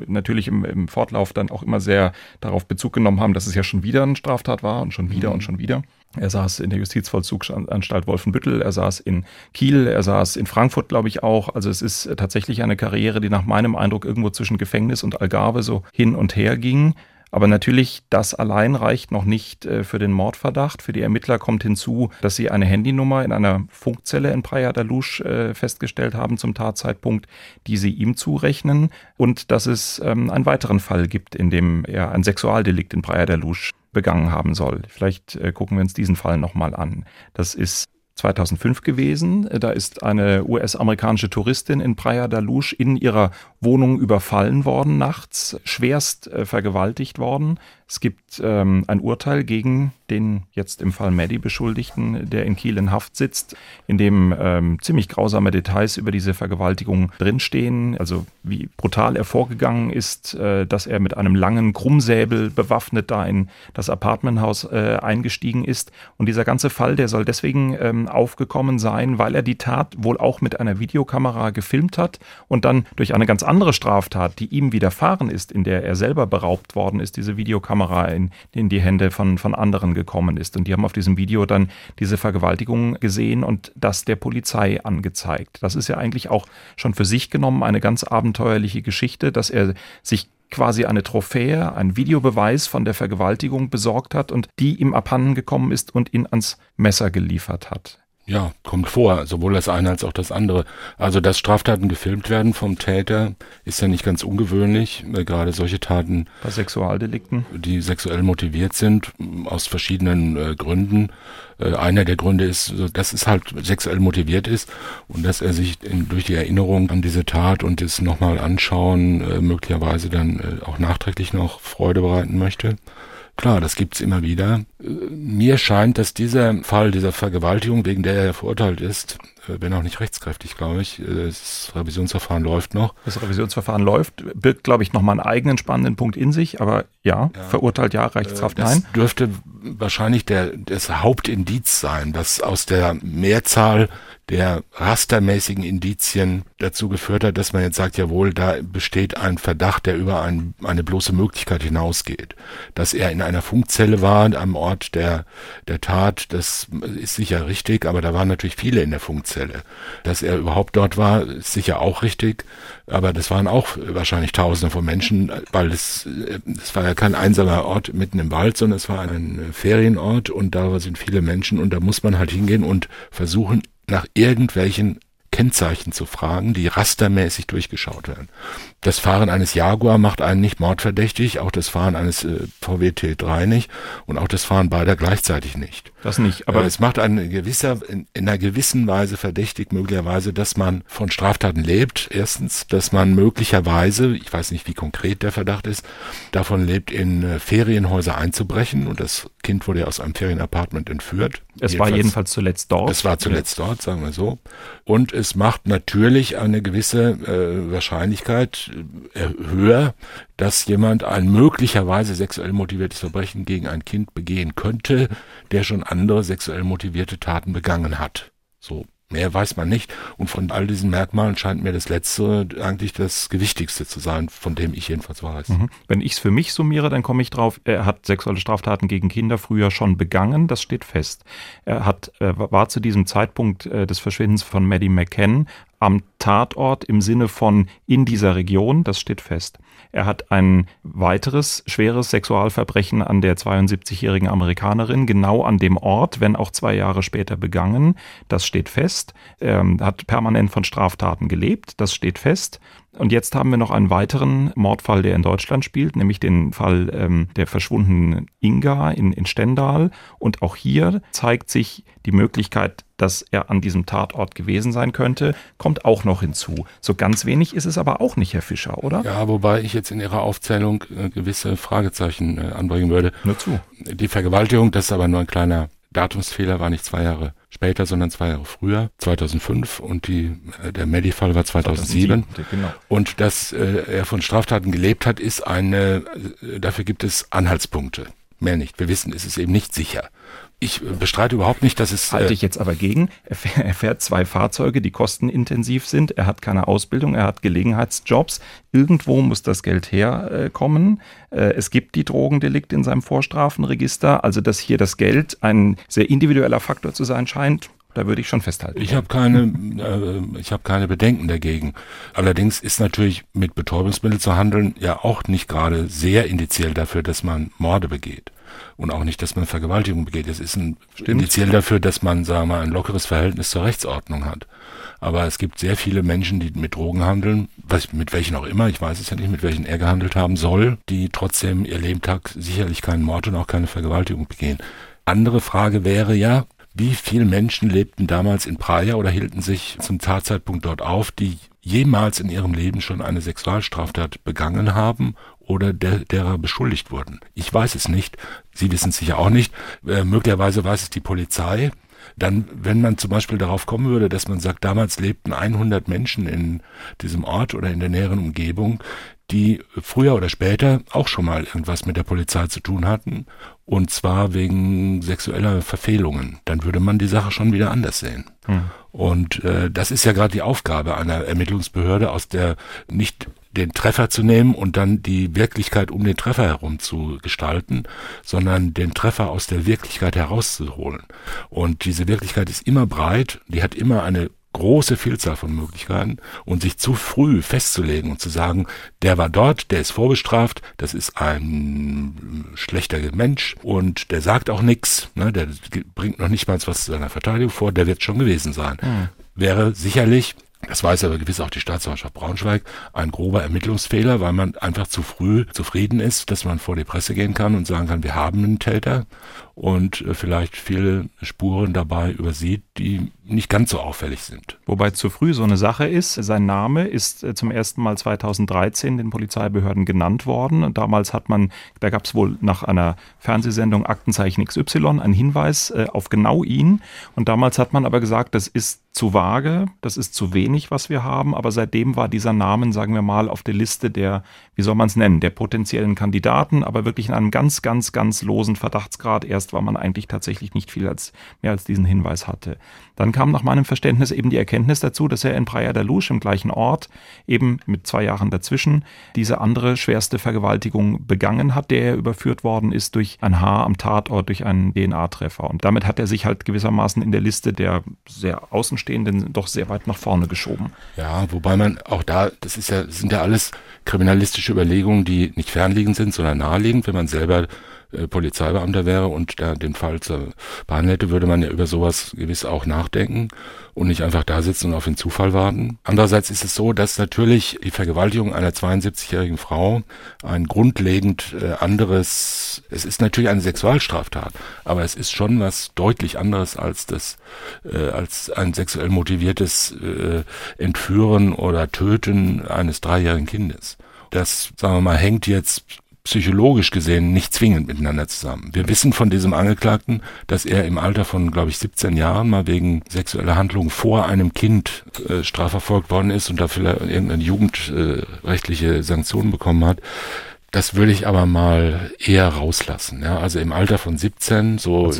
natürlich im, im Fortlauf dann auch immer sehr darauf Bezug genommen haben, dass es ja schon wieder eine Straftat war und schon wieder mhm. und schon wieder. Er saß in der Justizvollzugsanstalt Wolfenbüttel, er saß in Kiel, er saß in Frankfurt, glaube ich auch. Also es ist tatsächlich eine Karriere, die nach meinem Eindruck irgendwo zwischen Gefängnis und Algarve so hin und her ging. Aber natürlich, das allein reicht noch nicht äh, für den Mordverdacht. Für die Ermittler kommt hinzu, dass sie eine Handynummer in einer Funkzelle in Praia da Luz äh, festgestellt haben zum Tatzeitpunkt, die sie ihm zurechnen und dass es ähm, einen weiteren Fall gibt, in dem er ein Sexualdelikt in Praia da Luz begangen haben soll. Vielleicht äh, gucken wir uns diesen Fall nochmal an. Das ist 2005 gewesen. Da ist eine US-amerikanische Touristin in Praia da Luz in ihrer Wohnung überfallen worden nachts, schwerst äh, vergewaltigt worden. Es gibt ähm, ein Urteil gegen den jetzt im Fall Maddie Beschuldigten, der in Kiel in Haft sitzt, in dem ähm, ziemlich grausame Details über diese Vergewaltigung drinstehen. Also wie brutal er vorgegangen ist, äh, dass er mit einem langen Krummsäbel bewaffnet da in das Apartmenthaus äh, eingestiegen ist. Und dieser ganze Fall, der soll deswegen ähm, aufgekommen sein, weil er die Tat wohl auch mit einer Videokamera gefilmt hat und dann durch eine ganz andere Straftat, die ihm widerfahren ist, in der er selber beraubt worden ist, diese Videokamera Kamera in, in die Hände von, von anderen gekommen ist. Und die haben auf diesem Video dann diese Vergewaltigung gesehen und das der Polizei angezeigt. Das ist ja eigentlich auch schon für sich genommen eine ganz abenteuerliche Geschichte, dass er sich quasi eine Trophäe, ein Videobeweis von der Vergewaltigung besorgt hat und die ihm abhanden gekommen ist und ihn ans Messer geliefert hat. Ja, kommt vor, sowohl das eine als auch das andere. Also, dass Straftaten gefilmt werden vom Täter, ist ja nicht ganz ungewöhnlich. Äh, gerade solche Taten. Bei Sexualdelikten. Die sexuell motiviert sind, aus verschiedenen äh, Gründen. Äh, einer der Gründe ist, dass es halt sexuell motiviert ist und dass er sich in, durch die Erinnerung an diese Tat und das nochmal anschauen, äh, möglicherweise dann äh, auch nachträglich noch Freude bereiten möchte. Klar, das gibt's immer wieder. Äh, mir scheint, dass dieser Fall dieser Vergewaltigung, wegen der er verurteilt ist, wenn auch nicht rechtskräftig, glaube ich, äh, das Revisionsverfahren läuft noch. Das Revisionsverfahren läuft, birgt, glaube ich, nochmal einen eigenen spannenden Punkt in sich, aber ja, ja. verurteilt ja, Rechtshaft das nein. Das dürfte wahrscheinlich der, das Hauptindiz sein, dass aus der Mehrzahl der rastermäßigen Indizien dazu geführt hat, dass man jetzt sagt, jawohl, da besteht ein Verdacht, der über ein, eine bloße Möglichkeit hinausgeht. Dass er in einer Funkzelle war am Ort der, der Tat, das ist sicher richtig, aber da waren natürlich viele in der Funkzelle. Dass er überhaupt dort war, ist sicher auch richtig, aber das waren auch wahrscheinlich Tausende von Menschen, weil es, es war ja kein einsamer Ort mitten im Wald, sondern es war ein Ferienort und da sind viele Menschen und da muss man halt hingehen und versuchen, nach irgendwelchen Kennzeichen zu fragen, die rastermäßig durchgeschaut werden. Das Fahren eines Jaguar macht einen nicht mordverdächtig, auch das Fahren eines äh, VW T3 nicht und auch das Fahren beider gleichzeitig nicht. Das nicht, aber äh, es macht einen gewisser in, in, einer gewissen Weise verdächtig möglicherweise, dass man von Straftaten lebt. Erstens, dass man möglicherweise, ich weiß nicht, wie konkret der Verdacht ist, davon lebt, in äh, Ferienhäuser einzubrechen und das Kind wurde ja aus einem Ferienapartment entführt. Es jedenfalls, war jedenfalls zuletzt dort. Es war zuletzt dort, sagen wir so. Und es macht natürlich eine gewisse äh, Wahrscheinlichkeit höher, dass jemand ein möglicherweise sexuell motiviertes Verbrechen gegen ein Kind begehen könnte, der schon andere sexuell motivierte Taten begangen hat. So Mehr weiß man nicht. Und von all diesen Merkmalen scheint mir das Letzte eigentlich das Gewichtigste zu sein, von dem ich jedenfalls weiß. Mhm. Wenn ich es für mich summiere, dann komme ich drauf, er hat sexuelle Straftaten gegen Kinder früher schon begangen, das steht fest. Er hat, war zu diesem Zeitpunkt äh, des Verschwindens von Maddie McCann am Tatort im Sinne von in dieser Region, das steht fest. Er hat ein weiteres schweres Sexualverbrechen an der 72-jährigen Amerikanerin genau an dem Ort, wenn auch zwei Jahre später begangen. Das steht fest. Er hat permanent von Straftaten gelebt. Das steht fest. Und jetzt haben wir noch einen weiteren Mordfall, der in Deutschland spielt, nämlich den Fall ähm, der verschwundenen Inga in, in Stendal. Und auch hier zeigt sich die Möglichkeit, dass er an diesem Tatort gewesen sein könnte, kommt auch noch hinzu. So ganz wenig ist es aber auch nicht, Herr Fischer, oder? Ja, wobei ich jetzt in Ihrer Aufzählung äh, gewisse Fragezeichen äh, anbringen würde. Nur zu. Die Vergewaltigung, das ist aber nur ein kleiner Datumsfehler, war nicht zwei Jahre später, sondern zwei Jahre früher, 2005 und die, äh, der Medi-Fall war 2007. 2007 genau. Und dass äh, er von Straftaten gelebt hat, ist eine, äh, dafür gibt es Anhaltspunkte. Mehr nicht. Wir wissen, es ist eben nicht sicher. Ich bestreite überhaupt nicht, dass es. Halte ich jetzt aber gegen. Er fährt zwei Fahrzeuge, die kostenintensiv sind. Er hat keine Ausbildung, er hat Gelegenheitsjobs. Irgendwo muss das Geld herkommen. Es gibt die Drogendelikte in seinem Vorstrafenregister. Also, dass hier das Geld ein sehr individueller Faktor zu sein scheint, da würde ich schon festhalten. Ich habe keine, äh, ich habe keine Bedenken dagegen. Allerdings ist natürlich mit Betäubungsmitteln zu handeln ja auch nicht gerade sehr indiziell dafür, dass man Morde begeht. Und auch nicht, dass man Vergewaltigung begeht. Es ist ein indiziell dafür, dass man, sagen wir mal, ein lockeres Verhältnis zur Rechtsordnung hat. Aber es gibt sehr viele Menschen, die mit Drogen handeln, was, mit welchen auch immer, ich weiß es ja nicht, mit welchen er gehandelt haben soll, die trotzdem ihr Lebtag sicherlich keinen Mord und auch keine Vergewaltigung begehen. Andere Frage wäre ja, wie viele Menschen lebten damals in Praia oder hielten sich zum Tatzeitpunkt dort auf, die jemals in ihrem Leben schon eine Sexualstraftat begangen haben oder der, derer beschuldigt wurden. Ich weiß es nicht. Sie wissen es sicher auch nicht. Äh, möglicherweise weiß es die Polizei. Dann, wenn man zum Beispiel darauf kommen würde, dass man sagt, damals lebten 100 Menschen in diesem Ort oder in der näheren Umgebung, die früher oder später auch schon mal irgendwas mit der Polizei zu tun hatten, und zwar wegen sexueller Verfehlungen, dann würde man die Sache schon wieder anders sehen. Hm. Und äh, das ist ja gerade die Aufgabe einer Ermittlungsbehörde, aus der nicht den Treffer zu nehmen und dann die Wirklichkeit um den Treffer herum zu gestalten, sondern den Treffer aus der Wirklichkeit herauszuholen. Und diese Wirklichkeit ist immer breit, die hat immer eine große Vielzahl von Möglichkeiten und sich zu früh festzulegen und zu sagen, der war dort, der ist vorbestraft, das ist ein schlechter Mensch und der sagt auch nichts, ne, der bringt noch nicht mal was zu seiner Verteidigung vor, der wird schon gewesen sein. Mhm. Wäre sicherlich das weiß aber gewiss auch die Staatsanwaltschaft Braunschweig, ein grober Ermittlungsfehler, weil man einfach zu früh zufrieden ist, dass man vor die Presse gehen kann und sagen kann, wir haben einen Täter und äh, vielleicht viele Spuren dabei übersieht, die nicht ganz so auffällig sind. Wobei zu früh so eine Sache ist. Sein Name ist äh, zum ersten Mal 2013 den Polizeibehörden genannt worden. Und damals hat man, da gab es wohl nach einer Fernsehsendung Aktenzeichen XY einen Hinweis äh, auf genau ihn. Und damals hat man aber gesagt, das ist zu vage, das ist zu wenig, was wir haben. Aber seitdem war dieser Namen, sagen wir mal, auf der Liste der, wie soll man es nennen, der potenziellen Kandidaten, aber wirklich in einem ganz, ganz, ganz losen Verdachtsgrad erst erst, weil man eigentlich tatsächlich nicht viel als, mehr als diesen Hinweis hatte. Dann kam nach meinem Verständnis eben die Erkenntnis dazu, dass er in Praia da Luz im gleichen Ort, eben mit zwei Jahren dazwischen, diese andere schwerste Vergewaltigung begangen hat, der er überführt worden ist durch ein Haar am Tatort, durch einen DNA-Treffer. Und damit hat er sich halt gewissermaßen in der Liste der sehr Außenstehenden doch sehr weit nach vorne geschoben. Ja, wobei man auch da, das ist ja, sind ja alles kriminalistische Überlegungen, die nicht fernliegend sind, sondern naheliegend, wenn man selber äh, Polizeibeamter wäre und da den Fall zu behandeln hätte, würde man ja über sowas gewiss auch nachdenken und nicht einfach da sitzen und auf den Zufall warten. Andererseits ist es so, dass natürlich die Vergewaltigung einer 72-jährigen Frau ein grundlegend äh, anderes, es ist natürlich eine Sexualstraftat, aber es ist schon was deutlich anderes als das, äh, als ein sexuell motiviertes äh, Entführen oder Töten eines dreijährigen Kindes. Das, sagen wir mal, hängt jetzt psychologisch gesehen nicht zwingend miteinander zusammen. Wir wissen von diesem Angeklagten, dass er im Alter von, glaube ich, 17 Jahren mal wegen sexueller Handlung vor einem Kind äh, strafverfolgt worden ist und dafür irgendeine jugendrechtliche äh, Sanktion bekommen hat. Das würde ich aber mal eher rauslassen. Ja? Also im Alter von 17, so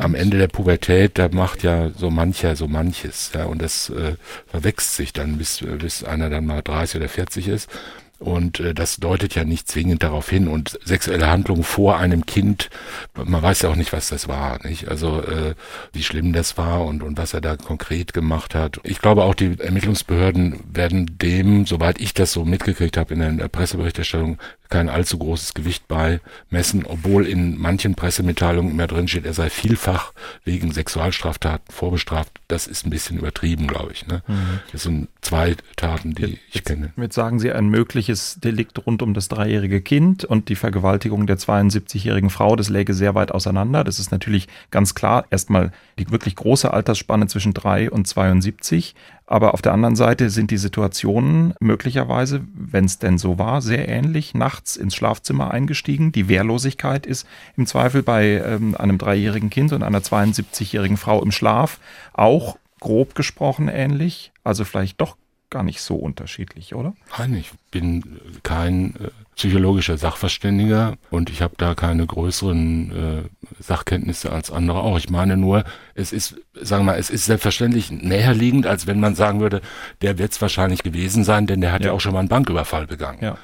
am Ende der Pubertät, da macht ja so mancher so manches. Ja? Und das äh, verwechselt sich dann, bis, bis einer dann mal 30 oder 40 ist. Und äh, das deutet ja nicht zwingend darauf hin. Und sexuelle Handlung vor einem Kind, man weiß ja auch nicht, was das war, nicht? Also äh, wie schlimm das war und, und was er da konkret gemacht hat. Ich glaube auch, die Ermittlungsbehörden werden dem, soweit ich das so mitgekriegt habe in der Presseberichterstattung, kein allzu großes Gewicht beimessen, obwohl in manchen Pressemitteilungen immer drin steht, er sei vielfach wegen Sexualstraftaten vorbestraft. Das ist ein bisschen übertrieben, glaube ich. Ne? Mhm. Das sind zwei Taten, die jetzt, ich kenne. Jetzt sagen Sie ein mögliches Delikt rund um das dreijährige Kind und die Vergewaltigung der 72-jährigen Frau, das läge sehr weit auseinander. Das ist natürlich ganz klar erstmal die wirklich große Altersspanne zwischen drei und 72. Aber auf der anderen Seite sind die Situationen möglicherweise, wenn es denn so war, sehr ähnlich. Nachts ins Schlafzimmer eingestiegen. Die Wehrlosigkeit ist im Zweifel bei ähm, einem dreijährigen Kind und einer 72-jährigen Frau im Schlaf auch grob gesprochen ähnlich. Also vielleicht doch gar nicht so unterschiedlich, oder? Nein, ich bin kein äh, psychologischer Sachverständiger und ich habe da keine größeren äh, Sachkenntnisse als andere auch. Ich meine nur, es ist, sagen wir mal, es ist selbstverständlich näherliegend, als wenn man sagen würde, der wird es wahrscheinlich gewesen sein, denn der hat ja. ja. auch schon mal einen Banküberfall begangen. Ja.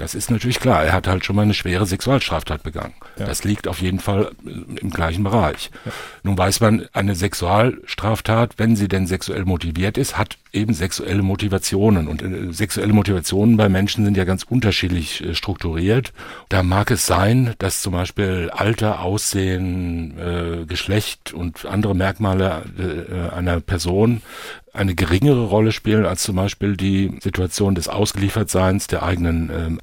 Das ist natürlich klar. Er hat halt schon mal eine schwere Sexualstraftat begangen. Ja. Das liegt auf jeden Fall äh, im gleichen Bereich. Nun weiß man, eine Sexualstraftat, wenn sie denn sexuell motiviert ist, hat eben sexuelle Motivationen und äh, sexuelle Motivationen bei Menschen sind ja ganz unterschiedlich äh, strukturiert. Da mag es sein, dass zum Beispiel Alter, Aussehen, äh, Geschlecht und andere Merkmale äh, einer Person eine geringere Rolle spielen als zum Beispiel die Situation des Ausgeliefertseins, der eigenen, ähm,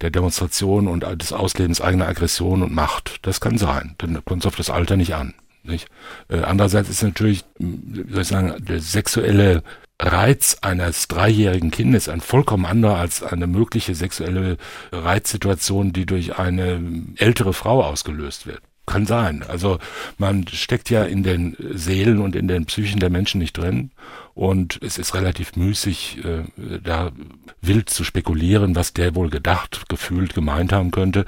der Demonstration und des Auslebens eigener Aggression und Macht. Das kann sein. Dann kommt es auf das Alter nicht an. Nicht? Äh, andererseits ist natürlich, wie soll ich sagen, der sexuelle Reiz eines dreijährigen Kindes ein vollkommen anderer als eine mögliche sexuelle Reizsituation, die durch eine ältere Frau ausgelöst wird. Kann sein. Also man steckt ja in den Seelen und in den Psychen der Menschen nicht drin. Und es ist relativ müßig, äh, da wild zu spekulieren, was der wohl gedacht, gefühlt, gemeint haben könnte.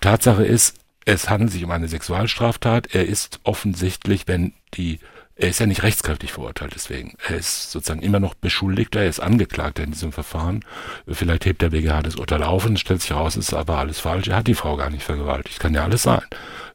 Tatsache ist, es handelt sich um eine Sexualstraftat. Er ist offensichtlich, wenn die er ist ja nicht rechtskräftig verurteilt deswegen. Er ist sozusagen immer noch Beschuldigter, er ist Angeklagter in diesem Verfahren. Vielleicht hebt der BGH das Urteil auf und stellt sich raus, es ist aber alles falsch. Er hat die Frau gar nicht vergewaltigt. Kann ja alles sein.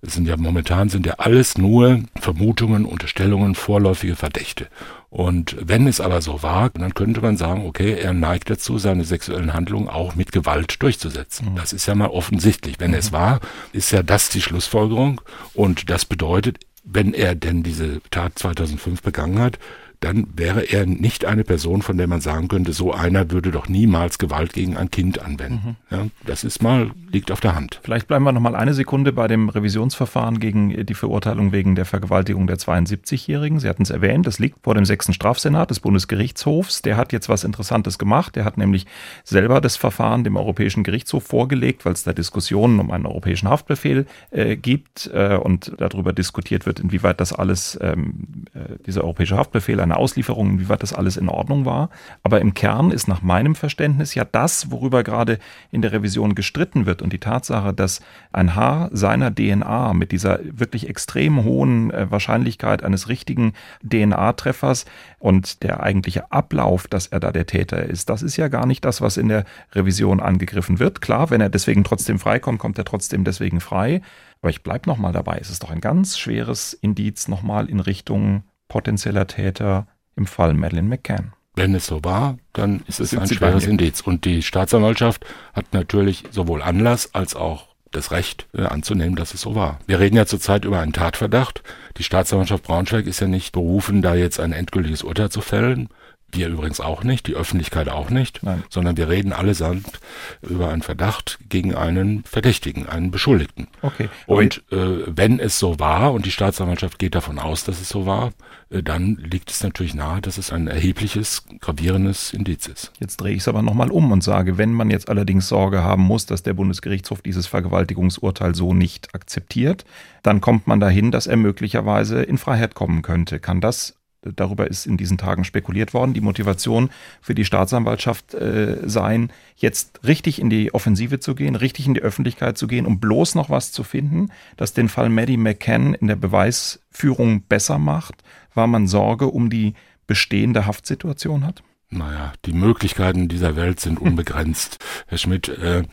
Es sind ja momentan sind ja alles nur Vermutungen, Unterstellungen, vorläufige Verdächte. Und wenn es aber so war, dann könnte man sagen, okay, er neigt dazu, seine sexuellen Handlungen auch mit Gewalt durchzusetzen. Mhm. Das ist ja mal offensichtlich. Wenn mhm. es war, ist ja das die Schlussfolgerung. Und das bedeutet, wenn er denn diese Tat 2005 begangen hat, dann wäre er nicht eine Person, von der man sagen könnte, so einer würde doch niemals Gewalt gegen ein Kind anwenden. Mhm. Ja, das ist mal, liegt auf der Hand. Vielleicht bleiben wir noch mal eine Sekunde bei dem Revisionsverfahren gegen die Verurteilung wegen der Vergewaltigung der 72-Jährigen. Sie hatten es erwähnt, das liegt vor dem sechsten Strafsenat des Bundesgerichtshofs. Der hat jetzt was Interessantes gemacht. Der hat nämlich selber das Verfahren dem Europäischen Gerichtshof vorgelegt, weil es da Diskussionen um einen europäischen Haftbefehl äh, gibt äh, und darüber diskutiert wird, inwieweit das alles, ähm, äh, dieser europäische Haftbefehl, eine Auslieferung, inwieweit das alles in Ordnung war. Aber im Kern ist nach meinem Verständnis ja das, worüber gerade in der Revision gestritten wird und die Tatsache, dass ein Haar seiner DNA mit dieser wirklich extrem hohen äh, Wahrscheinlichkeit eines richtigen DNA-Treffers und der eigentliche Ablauf, dass er da der Täter ist, das ist ja gar nicht das, was in der Revision angegriffen wird. Klar, wenn er deswegen trotzdem freikommt, kommt er trotzdem deswegen frei. Aber ich bleibe nochmal dabei. Es ist doch ein ganz schweres Indiz nochmal in Richtung potenzieller Täter im Fall Madeleine McCann. Wenn es so war, dann ist es ein schweres Indiz. Und die Staatsanwaltschaft hat natürlich sowohl Anlass als auch das Recht äh, anzunehmen, dass es so war. Wir reden ja zurzeit über einen Tatverdacht. Die Staatsanwaltschaft Braunschweig ist ja nicht berufen, da jetzt ein endgültiges Urteil zu fällen. Wir übrigens auch nicht, die Öffentlichkeit auch nicht, Nein. sondern wir reden allesamt über einen Verdacht gegen einen Verdächtigen, einen Beschuldigten. Okay. Und äh, wenn es so war und die Staatsanwaltschaft geht davon aus, dass es so war, äh, dann liegt es natürlich nahe, dass es ein erhebliches, gravierendes Indiz ist. Jetzt drehe ich es aber nochmal um und sage, wenn man jetzt allerdings Sorge haben muss, dass der Bundesgerichtshof dieses Vergewaltigungsurteil so nicht akzeptiert, dann kommt man dahin, dass er möglicherweise in Freiheit kommen könnte. Kann das darüber ist in diesen Tagen spekuliert worden, die Motivation für die Staatsanwaltschaft äh, sein, jetzt richtig in die Offensive zu gehen, richtig in die Öffentlichkeit zu gehen, um bloß noch was zu finden, das den Fall Maddie McCann in der Beweisführung besser macht, weil man Sorge um die bestehende Haftsituation hat? Naja, die Möglichkeiten dieser Welt sind unbegrenzt. Herr Schmidt, äh,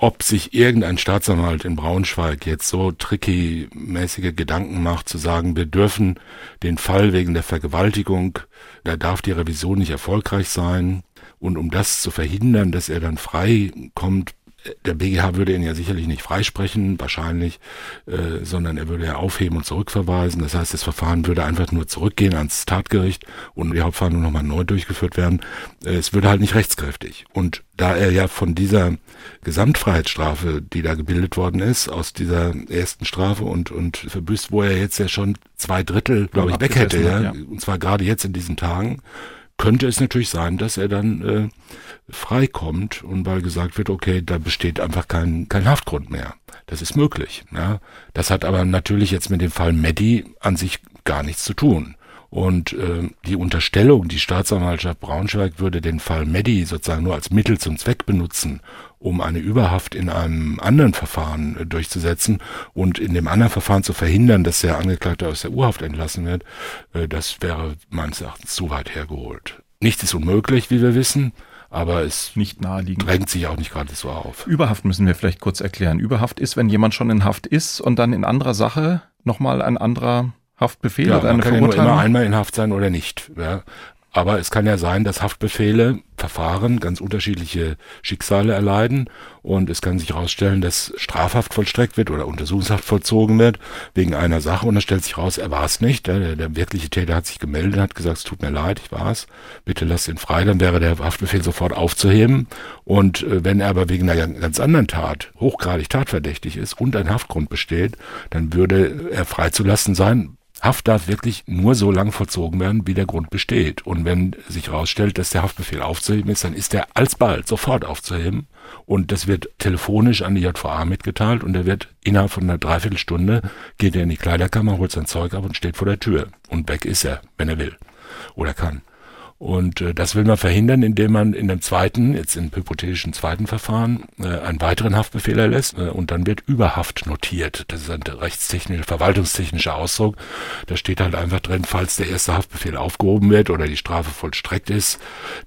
ob sich irgendein Staatsanwalt in Braunschweig jetzt so tricky-mäßige Gedanken macht, zu sagen, wir dürfen den Fall wegen der Vergewaltigung, da darf die Revision nicht erfolgreich sein. Und um das zu verhindern, dass er dann frei kommt, der BGH würde ihn ja sicherlich nicht freisprechen, wahrscheinlich, äh, sondern er würde ja aufheben und zurückverweisen. Das heißt, das Verfahren würde einfach nur zurückgehen ans Tatgericht und die Hauptverhandlung nochmal neu durchgeführt werden. Äh, es würde halt nicht rechtskräftig. Und da er ja von dieser Gesamtfreiheitsstrafe, die da gebildet worden ist, aus dieser ersten Strafe und, und verbüßt, wo er jetzt ja schon zwei Drittel, glaube ich, weg hätte, ja, ja, und zwar gerade jetzt in diesen Tagen, könnte es natürlich sein, dass er dann äh, freikommt und weil gesagt wird, okay, da besteht einfach kein, kein Haftgrund mehr. Das ist möglich. Ja. Das hat aber natürlich jetzt mit dem Fall Meddi an sich gar nichts zu tun. Und äh, die Unterstellung, die Staatsanwaltschaft Braunschweig würde den Fall Meddi sozusagen nur als Mittel zum Zweck benutzen, um eine Überhaft in einem anderen Verfahren äh, durchzusetzen und in dem anderen Verfahren zu verhindern, dass der Angeklagte aus der Urhaft entlassen wird, äh, das wäre meines Erachtens zu weit hergeholt. Nichts ist unmöglich, wie wir wissen, aber es nicht naheliegend. drängt sich auch nicht gerade so auf. Überhaft müssen wir vielleicht kurz erklären. Überhaft ist, wenn jemand schon in Haft ist und dann in anderer Sache nochmal ein anderer Haftbefehl ja, oder eine man kann Verurteilung? Ja nur immer einmal in Haft sein oder nicht. Ja. Aber es kann ja sein, dass Haftbefehle, Verfahren ganz unterschiedliche Schicksale erleiden und es kann sich herausstellen, dass Strafhaft vollstreckt wird oder Untersuchungshaft vollzogen wird wegen einer Sache und dann stellt sich raus, er war es nicht. Der, der wirkliche Täter hat sich gemeldet, hat gesagt, es tut mir leid, ich war es, bitte lass ihn frei, dann wäre der Haftbefehl sofort aufzuheben und äh, wenn er aber wegen einer ganz anderen Tat hochgradig tatverdächtig ist und ein Haftgrund besteht, dann würde er freizulassen sein, Haft darf wirklich nur so lang vollzogen werden, wie der Grund besteht. Und wenn sich herausstellt, dass der Haftbefehl aufzuheben ist, dann ist er alsbald sofort aufzuheben. Und das wird telefonisch an die JVA mitgeteilt und er wird innerhalb von einer Dreiviertelstunde geht er in die Kleiderkammer, holt sein Zeug ab und steht vor der Tür. Und weg ist er, wenn er will oder kann. Und äh, das will man verhindern, indem man in dem zweiten, jetzt im hypothetischen zweiten Verfahren, äh, einen weiteren Haftbefehl erlässt äh, und dann wird Überhaft notiert. Das ist ein rechtstechnischer, verwaltungstechnischer Ausdruck. Da steht halt einfach drin, falls der erste Haftbefehl aufgehoben wird oder die Strafe vollstreckt ist,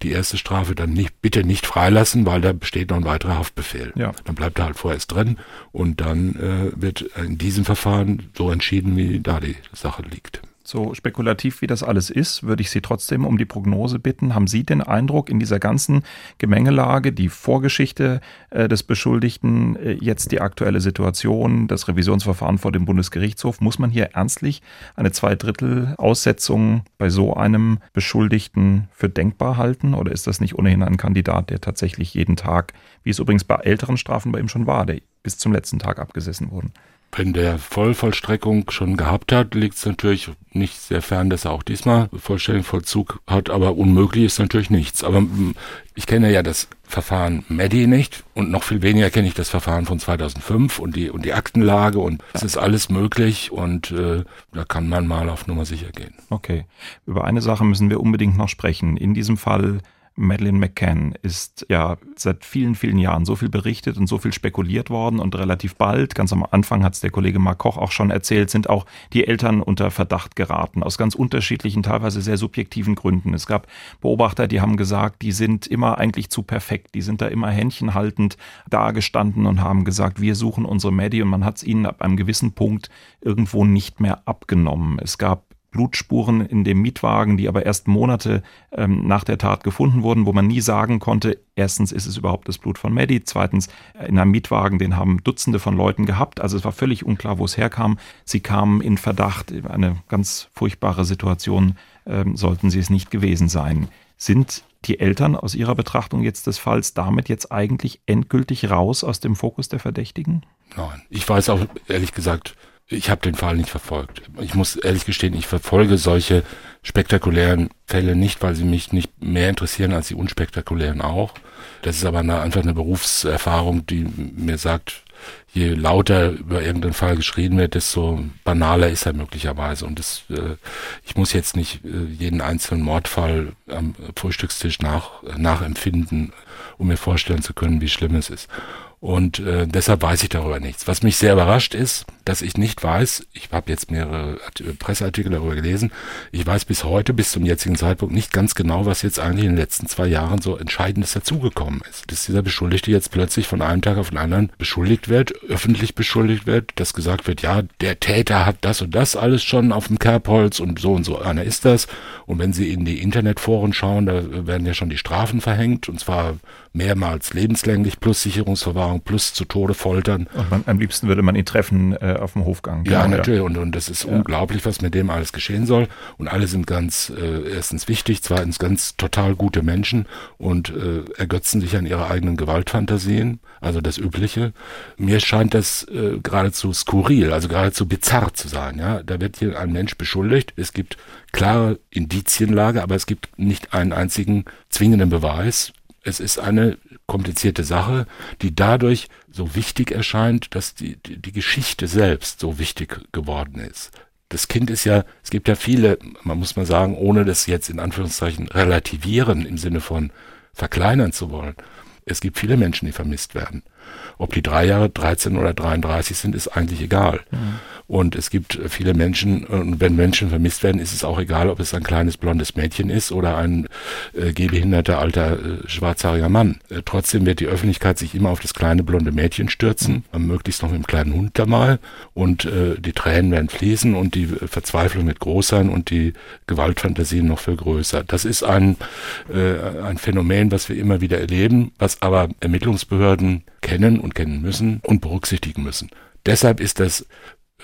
die erste Strafe dann nicht, bitte nicht freilassen, weil da besteht noch ein weiterer Haftbefehl. Ja. Dann bleibt er halt vorerst drin und dann äh, wird in diesem Verfahren so entschieden, wie da die Sache liegt. So spekulativ wie das alles ist, würde ich Sie trotzdem um die Prognose bitten. Haben Sie den Eindruck, in dieser ganzen Gemengelage, die Vorgeschichte äh, des Beschuldigten, äh, jetzt die aktuelle Situation, das Revisionsverfahren vor dem Bundesgerichtshof, muss man hier ernstlich eine Zweidrittel-Aussetzung bei so einem Beschuldigten für denkbar halten? Oder ist das nicht ohnehin ein Kandidat, der tatsächlich jeden Tag, wie es übrigens bei älteren Strafen bei ihm schon war, der bis zum letzten Tag abgesessen wurden? Wenn der Vollvollstreckung schon gehabt hat, liegt es natürlich nicht sehr fern, dass er auch diesmal vollständigen Vollzug hat, aber unmöglich ist natürlich nichts. Aber hm, ich kenne ja das Verfahren Medi nicht und noch viel weniger kenne ich das Verfahren von 2005 und die und die Aktenlage und es ist alles möglich und äh, da kann man mal auf Nummer sicher gehen. Okay, über eine Sache müssen wir unbedingt noch sprechen. In diesem Fall Madeleine McCann ist ja seit vielen, vielen Jahren so viel berichtet und so viel spekuliert worden und relativ bald, ganz am Anfang hat es der Kollege Mark Koch auch schon erzählt, sind auch die Eltern unter Verdacht geraten, aus ganz unterschiedlichen, teilweise sehr subjektiven Gründen. Es gab Beobachter, die haben gesagt, die sind immer eigentlich zu perfekt, die sind da immer händchenhaltend dagestanden und haben gesagt, wir suchen unsere Maddie und man hat es ihnen ab einem gewissen Punkt irgendwo nicht mehr abgenommen. Es gab Blutspuren in dem Mietwagen, die aber erst Monate ähm, nach der Tat gefunden wurden, wo man nie sagen konnte, erstens ist es überhaupt das Blut von Maddie, zweitens äh, in einem Mietwagen, den haben Dutzende von Leuten gehabt, also es war völlig unklar, wo es herkam. Sie kamen in Verdacht, eine ganz furchtbare Situation, ähm, sollten sie es nicht gewesen sein. Sind die Eltern aus ihrer Betrachtung jetzt des Falls damit jetzt eigentlich endgültig raus aus dem Fokus der Verdächtigen? Nein, ich weiß auch ehrlich gesagt ich habe den Fall nicht verfolgt. Ich muss ehrlich gestehen, ich verfolge solche spektakulären Fälle nicht, weil sie mich nicht mehr interessieren als die unspektakulären auch. Das ist aber eine, einfach eine Berufserfahrung, die mir sagt, je lauter über irgendeinen Fall geschrien wird, desto banaler ist er möglicherweise. Und das, äh, ich muss jetzt nicht äh, jeden einzelnen Mordfall am Frühstückstisch nach, nachempfinden, um mir vorstellen zu können, wie schlimm es ist. Und äh, deshalb weiß ich darüber nichts. Was mich sehr überrascht ist, dass ich nicht weiß, ich habe jetzt mehrere Presseartikel darüber gelesen, ich weiß bis heute, bis zum jetzigen Zeitpunkt nicht ganz genau, was jetzt eigentlich in den letzten zwei Jahren so Entscheidendes dazugekommen ist. Dass dieser Beschuldigte jetzt plötzlich von einem Tag auf den anderen beschuldigt wird, öffentlich beschuldigt wird, dass gesagt wird, ja, der Täter hat das und das alles schon auf dem Kerbholz und so und so einer ist das. Und wenn Sie in die Internetforen schauen, da werden ja schon die Strafen verhängt und zwar mehrmals lebenslänglich plus Sicherungsverwahrung plus zu Tode foltern. Man, am liebsten würde man ihn treffen äh, auf dem Hofgang. Ja, genau, natürlich. Ja. Und, und das ist ja. unglaublich, was mit dem alles geschehen soll. Und alle sind ganz, äh, erstens wichtig, zweitens ganz total gute Menschen und äh, ergötzen sich an ihre eigenen Gewaltfantasien, also das Übliche. Mir scheint das äh, geradezu skurril, also geradezu bizarr zu sein. Ja, Da wird hier ein Mensch beschuldigt. Es gibt klare Indizienlage, aber es gibt nicht einen einzigen zwingenden Beweis es ist eine komplizierte Sache, die dadurch so wichtig erscheint, dass die, die, Geschichte selbst so wichtig geworden ist. Das Kind ist ja, es gibt ja viele, man muss mal sagen, ohne das jetzt in Anführungszeichen relativieren im Sinne von verkleinern zu wollen. Es gibt viele Menschen, die vermisst werden. Ob die drei Jahre, 13 oder 33 sind, ist eigentlich egal. Mhm. Und es gibt viele Menschen, und wenn Menschen vermisst werden, ist es auch egal, ob es ein kleines blondes Mädchen ist oder ein äh, gehbehinderter alter äh, schwarzhaariger Mann. Äh, trotzdem wird die Öffentlichkeit sich immer auf das kleine blonde Mädchen stürzen, mhm. möglichst noch mit dem kleinen Hund da mal. Und äh, die Tränen werden fließen und die Verzweiflung wird groß sein und die Gewaltfantasien noch viel größer. Das ist ein, äh, ein Phänomen, was wir immer wieder erleben, was aber Ermittlungsbehörden kennen und kennen müssen und berücksichtigen müssen. Deshalb ist das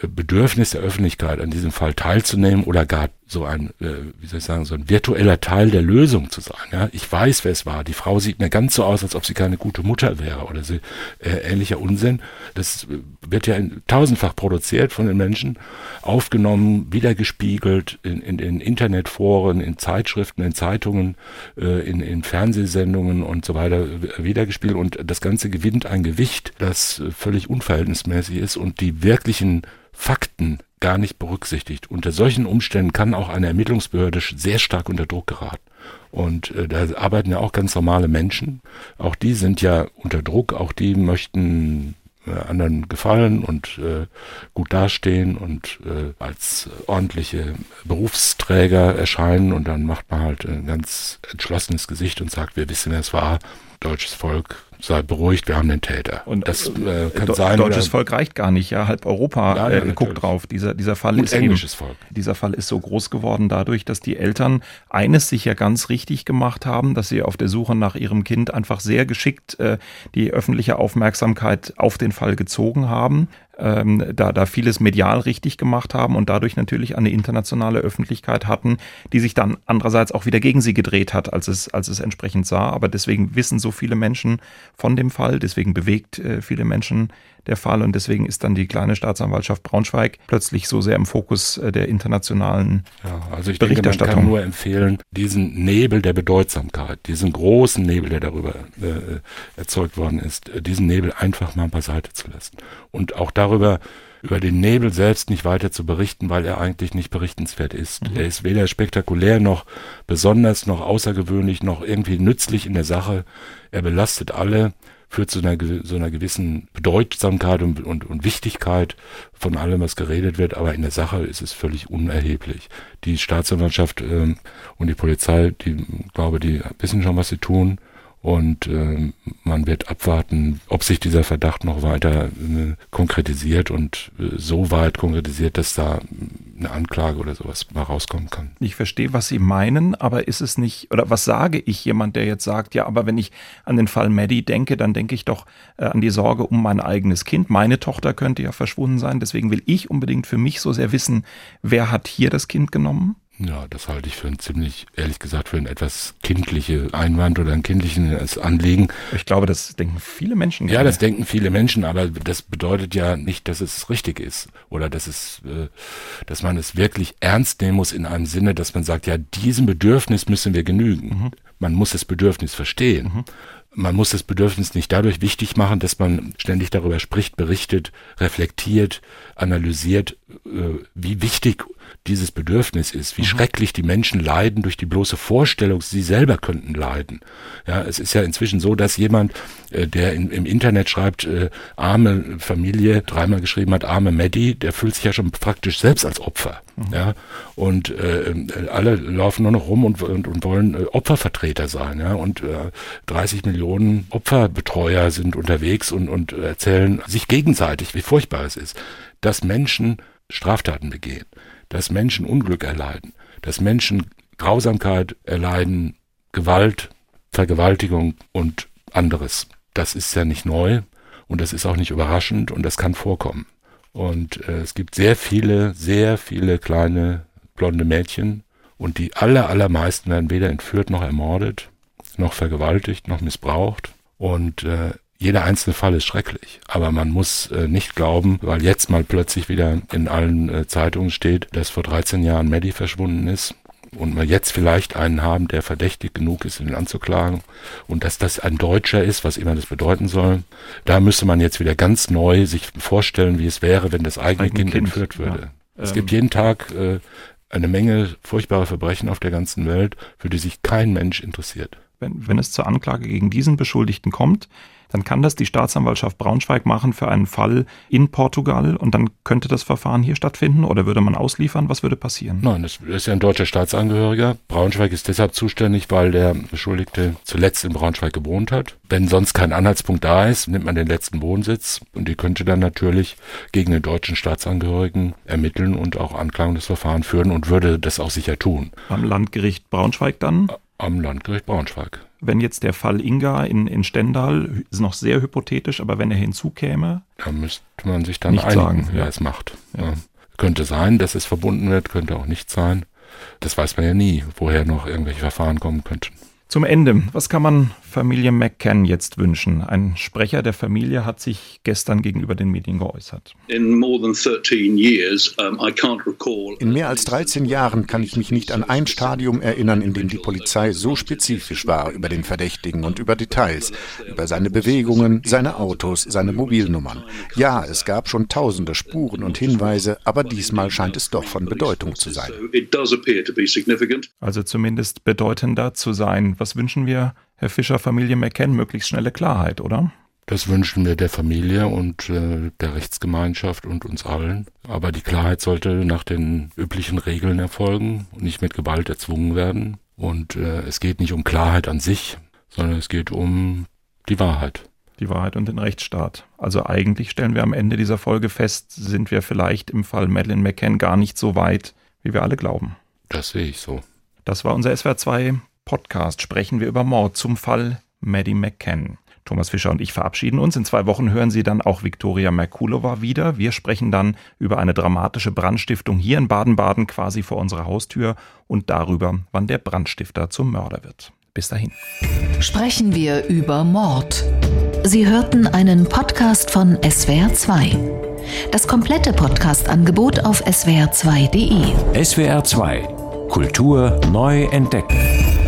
Bedürfnis der Öffentlichkeit an diesem Fall teilzunehmen oder gar so ein, äh, wie soll ich sagen, so ein virtueller Teil der Lösung zu sein. Ja? Ich weiß, wer es war. Die Frau sieht mir ganz so aus, als ob sie keine gute Mutter wäre oder so äh, ähnlicher Unsinn. Das äh, wird ja tausendfach produziert von den Menschen, aufgenommen, wiedergespiegelt in, in, in Internetforen, in Zeitschriften, in Zeitungen, äh, in, in Fernsehsendungen und so weiter wiedergespiegelt und das Ganze gewinnt ein Gewicht, das äh, völlig unverhältnismäßig ist und die wirklichen Fakten gar nicht berücksichtigt. Unter solchen Umständen kann auch eine Ermittlungsbehörde sehr stark unter Druck geraten. Und äh, da arbeiten ja auch ganz normale Menschen. Auch die sind ja unter Druck, auch die möchten äh, anderen gefallen und äh, gut dastehen und äh, als ordentliche Berufsträger erscheinen und dann macht man halt ein ganz entschlossenes Gesicht und sagt, wir wissen, wer es war, deutsches Volk, sei beruhigt, wir haben den Täter. Und das äh, kann Do sein. Deutsches Volk reicht gar nicht, ja. Halb Europa ja, ja, äh, guckt drauf. Dieser, dieser Fall Und ist englisches eben, Volk. Dieser Fall ist so groß geworden dadurch, dass die Eltern eines sich ja ganz richtig gemacht haben, dass sie auf der Suche nach ihrem Kind einfach sehr geschickt äh, die öffentliche Aufmerksamkeit auf den Fall gezogen haben ähm, da, da vieles medial richtig gemacht haben und dadurch natürlich eine internationale Öffentlichkeit hatten, die sich dann andererseits auch wieder gegen sie gedreht hat, als es, als es entsprechend sah. Aber deswegen wissen so viele Menschen von dem Fall, deswegen bewegt äh, viele Menschen der Fall und deswegen ist dann die kleine Staatsanwaltschaft Braunschweig plötzlich so sehr im Fokus äh, der internationalen ja, also ich Denke, man kann nur empfehlen, diesen Nebel der Bedeutsamkeit, diesen großen Nebel, der darüber äh, erzeugt worden ist, äh, diesen Nebel einfach mal beiseite zu lassen und auch darüber über den Nebel selbst nicht weiter zu berichten, weil er eigentlich nicht berichtenswert ist. Mhm. Er ist weder spektakulär noch besonders noch außergewöhnlich noch irgendwie nützlich in der Sache. Er belastet alle führt zu einer, so einer gewissen Bedeutsamkeit und, und, und Wichtigkeit von allem, was geredet wird, aber in der Sache ist es völlig unerheblich. Die Staatsanwaltschaft ähm, und die Polizei, die glaube, die wissen schon, was sie tun und äh, man wird abwarten, ob sich dieser Verdacht noch weiter äh, konkretisiert und äh, so weit konkretisiert, dass da eine Anklage oder sowas mal rauskommen kann. Ich verstehe, was Sie meinen, aber ist es nicht, oder was sage ich jemand, der jetzt sagt, ja, aber wenn ich an den Fall Maddie denke, dann denke ich doch äh, an die Sorge um mein eigenes Kind. Meine Tochter könnte ja verschwunden sein, deswegen will ich unbedingt für mich so sehr wissen, wer hat hier das Kind genommen? Ja, das halte ich für ein ziemlich, ehrlich gesagt, für ein etwas kindliche Einwand oder ein kindliches Anliegen. Ich glaube, das denken viele Menschen. Ja, das denken viele Menschen, aber das bedeutet ja nicht, dass es richtig ist oder dass es, äh, dass man es wirklich ernst nehmen muss in einem Sinne, dass man sagt, ja, diesem Bedürfnis müssen wir genügen. Mhm. Man muss das Bedürfnis verstehen. Mhm. Man muss das Bedürfnis nicht dadurch wichtig machen, dass man ständig darüber spricht, berichtet, reflektiert, analysiert, äh, wie wichtig dieses Bedürfnis ist, wie mhm. schrecklich die Menschen leiden durch die bloße Vorstellung, sie selber könnten leiden. Ja, es ist ja inzwischen so, dass jemand, äh, der in, im Internet schreibt, äh, arme Familie, dreimal geschrieben hat, arme Maddie, der fühlt sich ja schon praktisch selbst als Opfer. Mhm. Ja, und äh, alle laufen nur noch rum und, und, und wollen äh, Opfervertreter sein. Ja, und äh, 30 Millionen Opferbetreuer sind unterwegs und, und erzählen sich gegenseitig, wie furchtbar es ist, dass Menschen Straftaten begehen dass Menschen Unglück erleiden, dass Menschen Grausamkeit erleiden, Gewalt, Vergewaltigung und anderes. Das ist ja nicht neu und das ist auch nicht überraschend und das kann vorkommen. Und äh, es gibt sehr viele, sehr viele kleine blonde Mädchen und die aller, allermeisten werden weder entführt noch ermordet, noch vergewaltigt, noch missbraucht. Und äh, jeder einzelne Fall ist schrecklich, aber man muss äh, nicht glauben, weil jetzt mal plötzlich wieder in allen äh, Zeitungen steht, dass vor 13 Jahren Maddie verschwunden ist und wir jetzt vielleicht einen haben, der verdächtig genug ist, ihn anzuklagen und dass das ein Deutscher ist, was immer das bedeuten soll. Da müsste man jetzt wieder ganz neu sich vorstellen, wie es wäre, wenn das eigene kind, kind, entführt würde. Ja. Es ähm. gibt jeden Tag äh, eine Menge furchtbare Verbrechen auf der ganzen Welt, für die sich kein Mensch interessiert. Wenn, wenn es zur Anklage gegen diesen Beschuldigten kommt, dann kann das die Staatsanwaltschaft Braunschweig machen für einen Fall in Portugal und dann könnte das Verfahren hier stattfinden oder würde man ausliefern? Was würde passieren? Nein, das ist ja ein deutscher Staatsangehöriger. Braunschweig ist deshalb zuständig, weil der Beschuldigte zuletzt in Braunschweig gewohnt hat. Wenn sonst kein Anhaltspunkt da ist, nimmt man den letzten Wohnsitz und die könnte dann natürlich gegen den deutschen Staatsangehörigen ermitteln und auch Anklagen des Verfahrens führen und würde das auch sicher tun. Am Landgericht Braunschweig dann? Am Landgericht Braunschweig wenn jetzt der Fall Inga in, in Stendal, ist noch sehr hypothetisch, aber wenn er hinzukäme. Da müsste man sich dann einigen, sagen, wer ja. es macht. Ja. Könnte sein, dass es verbunden wird, könnte auch nicht sein. Das weiß man ja nie, woher noch irgendwelche Verfahren kommen könnten. Zum Ende, was kann man Familie McCann jetzt wünschen? Ein Sprecher der Familie hat sich gestern gegenüber den Medien geäußert. In mehr als 13 Jahren kann ich mich nicht an ein Stadium erinnern, in dem die Polizei so spezifisch war über den Verdächtigen und über Details, über seine Bewegungen, seine Autos, seine Mobilnummern. Ja, es gab schon tausende Spuren und Hinweise, aber diesmal scheint es doch von Bedeutung zu sein. Also zumindest bedeutender zu sein was wünschen wir, Herr Fischer, Familie McCann? Möglichst schnelle Klarheit, oder? Das wünschen wir der Familie und äh, der Rechtsgemeinschaft und uns allen. Aber die Klarheit sollte nach den üblichen Regeln erfolgen und nicht mit Gewalt erzwungen werden. Und äh, es geht nicht um Klarheit an sich, sondern es geht um die Wahrheit. Die Wahrheit und den Rechtsstaat. Also eigentlich stellen wir am Ende dieser Folge fest, sind wir vielleicht im Fall Madeleine McCann gar nicht so weit, wie wir alle glauben. Das sehe ich so. Das war unser SWR 2 Podcast sprechen wir über Mord zum Fall Maddie McCann. Thomas Fischer und ich verabschieden uns. In zwei Wochen hören Sie dann auch Viktoria Merkulova wieder. Wir sprechen dann über eine dramatische Brandstiftung hier in Baden-Baden, quasi vor unserer Haustür, und darüber, wann der Brandstifter zum Mörder wird. Bis dahin. Sprechen wir über Mord. Sie hörten einen Podcast von SWR2. Das komplette Podcast-Angebot auf swr2.de. SWR2 Kultur neu entdecken.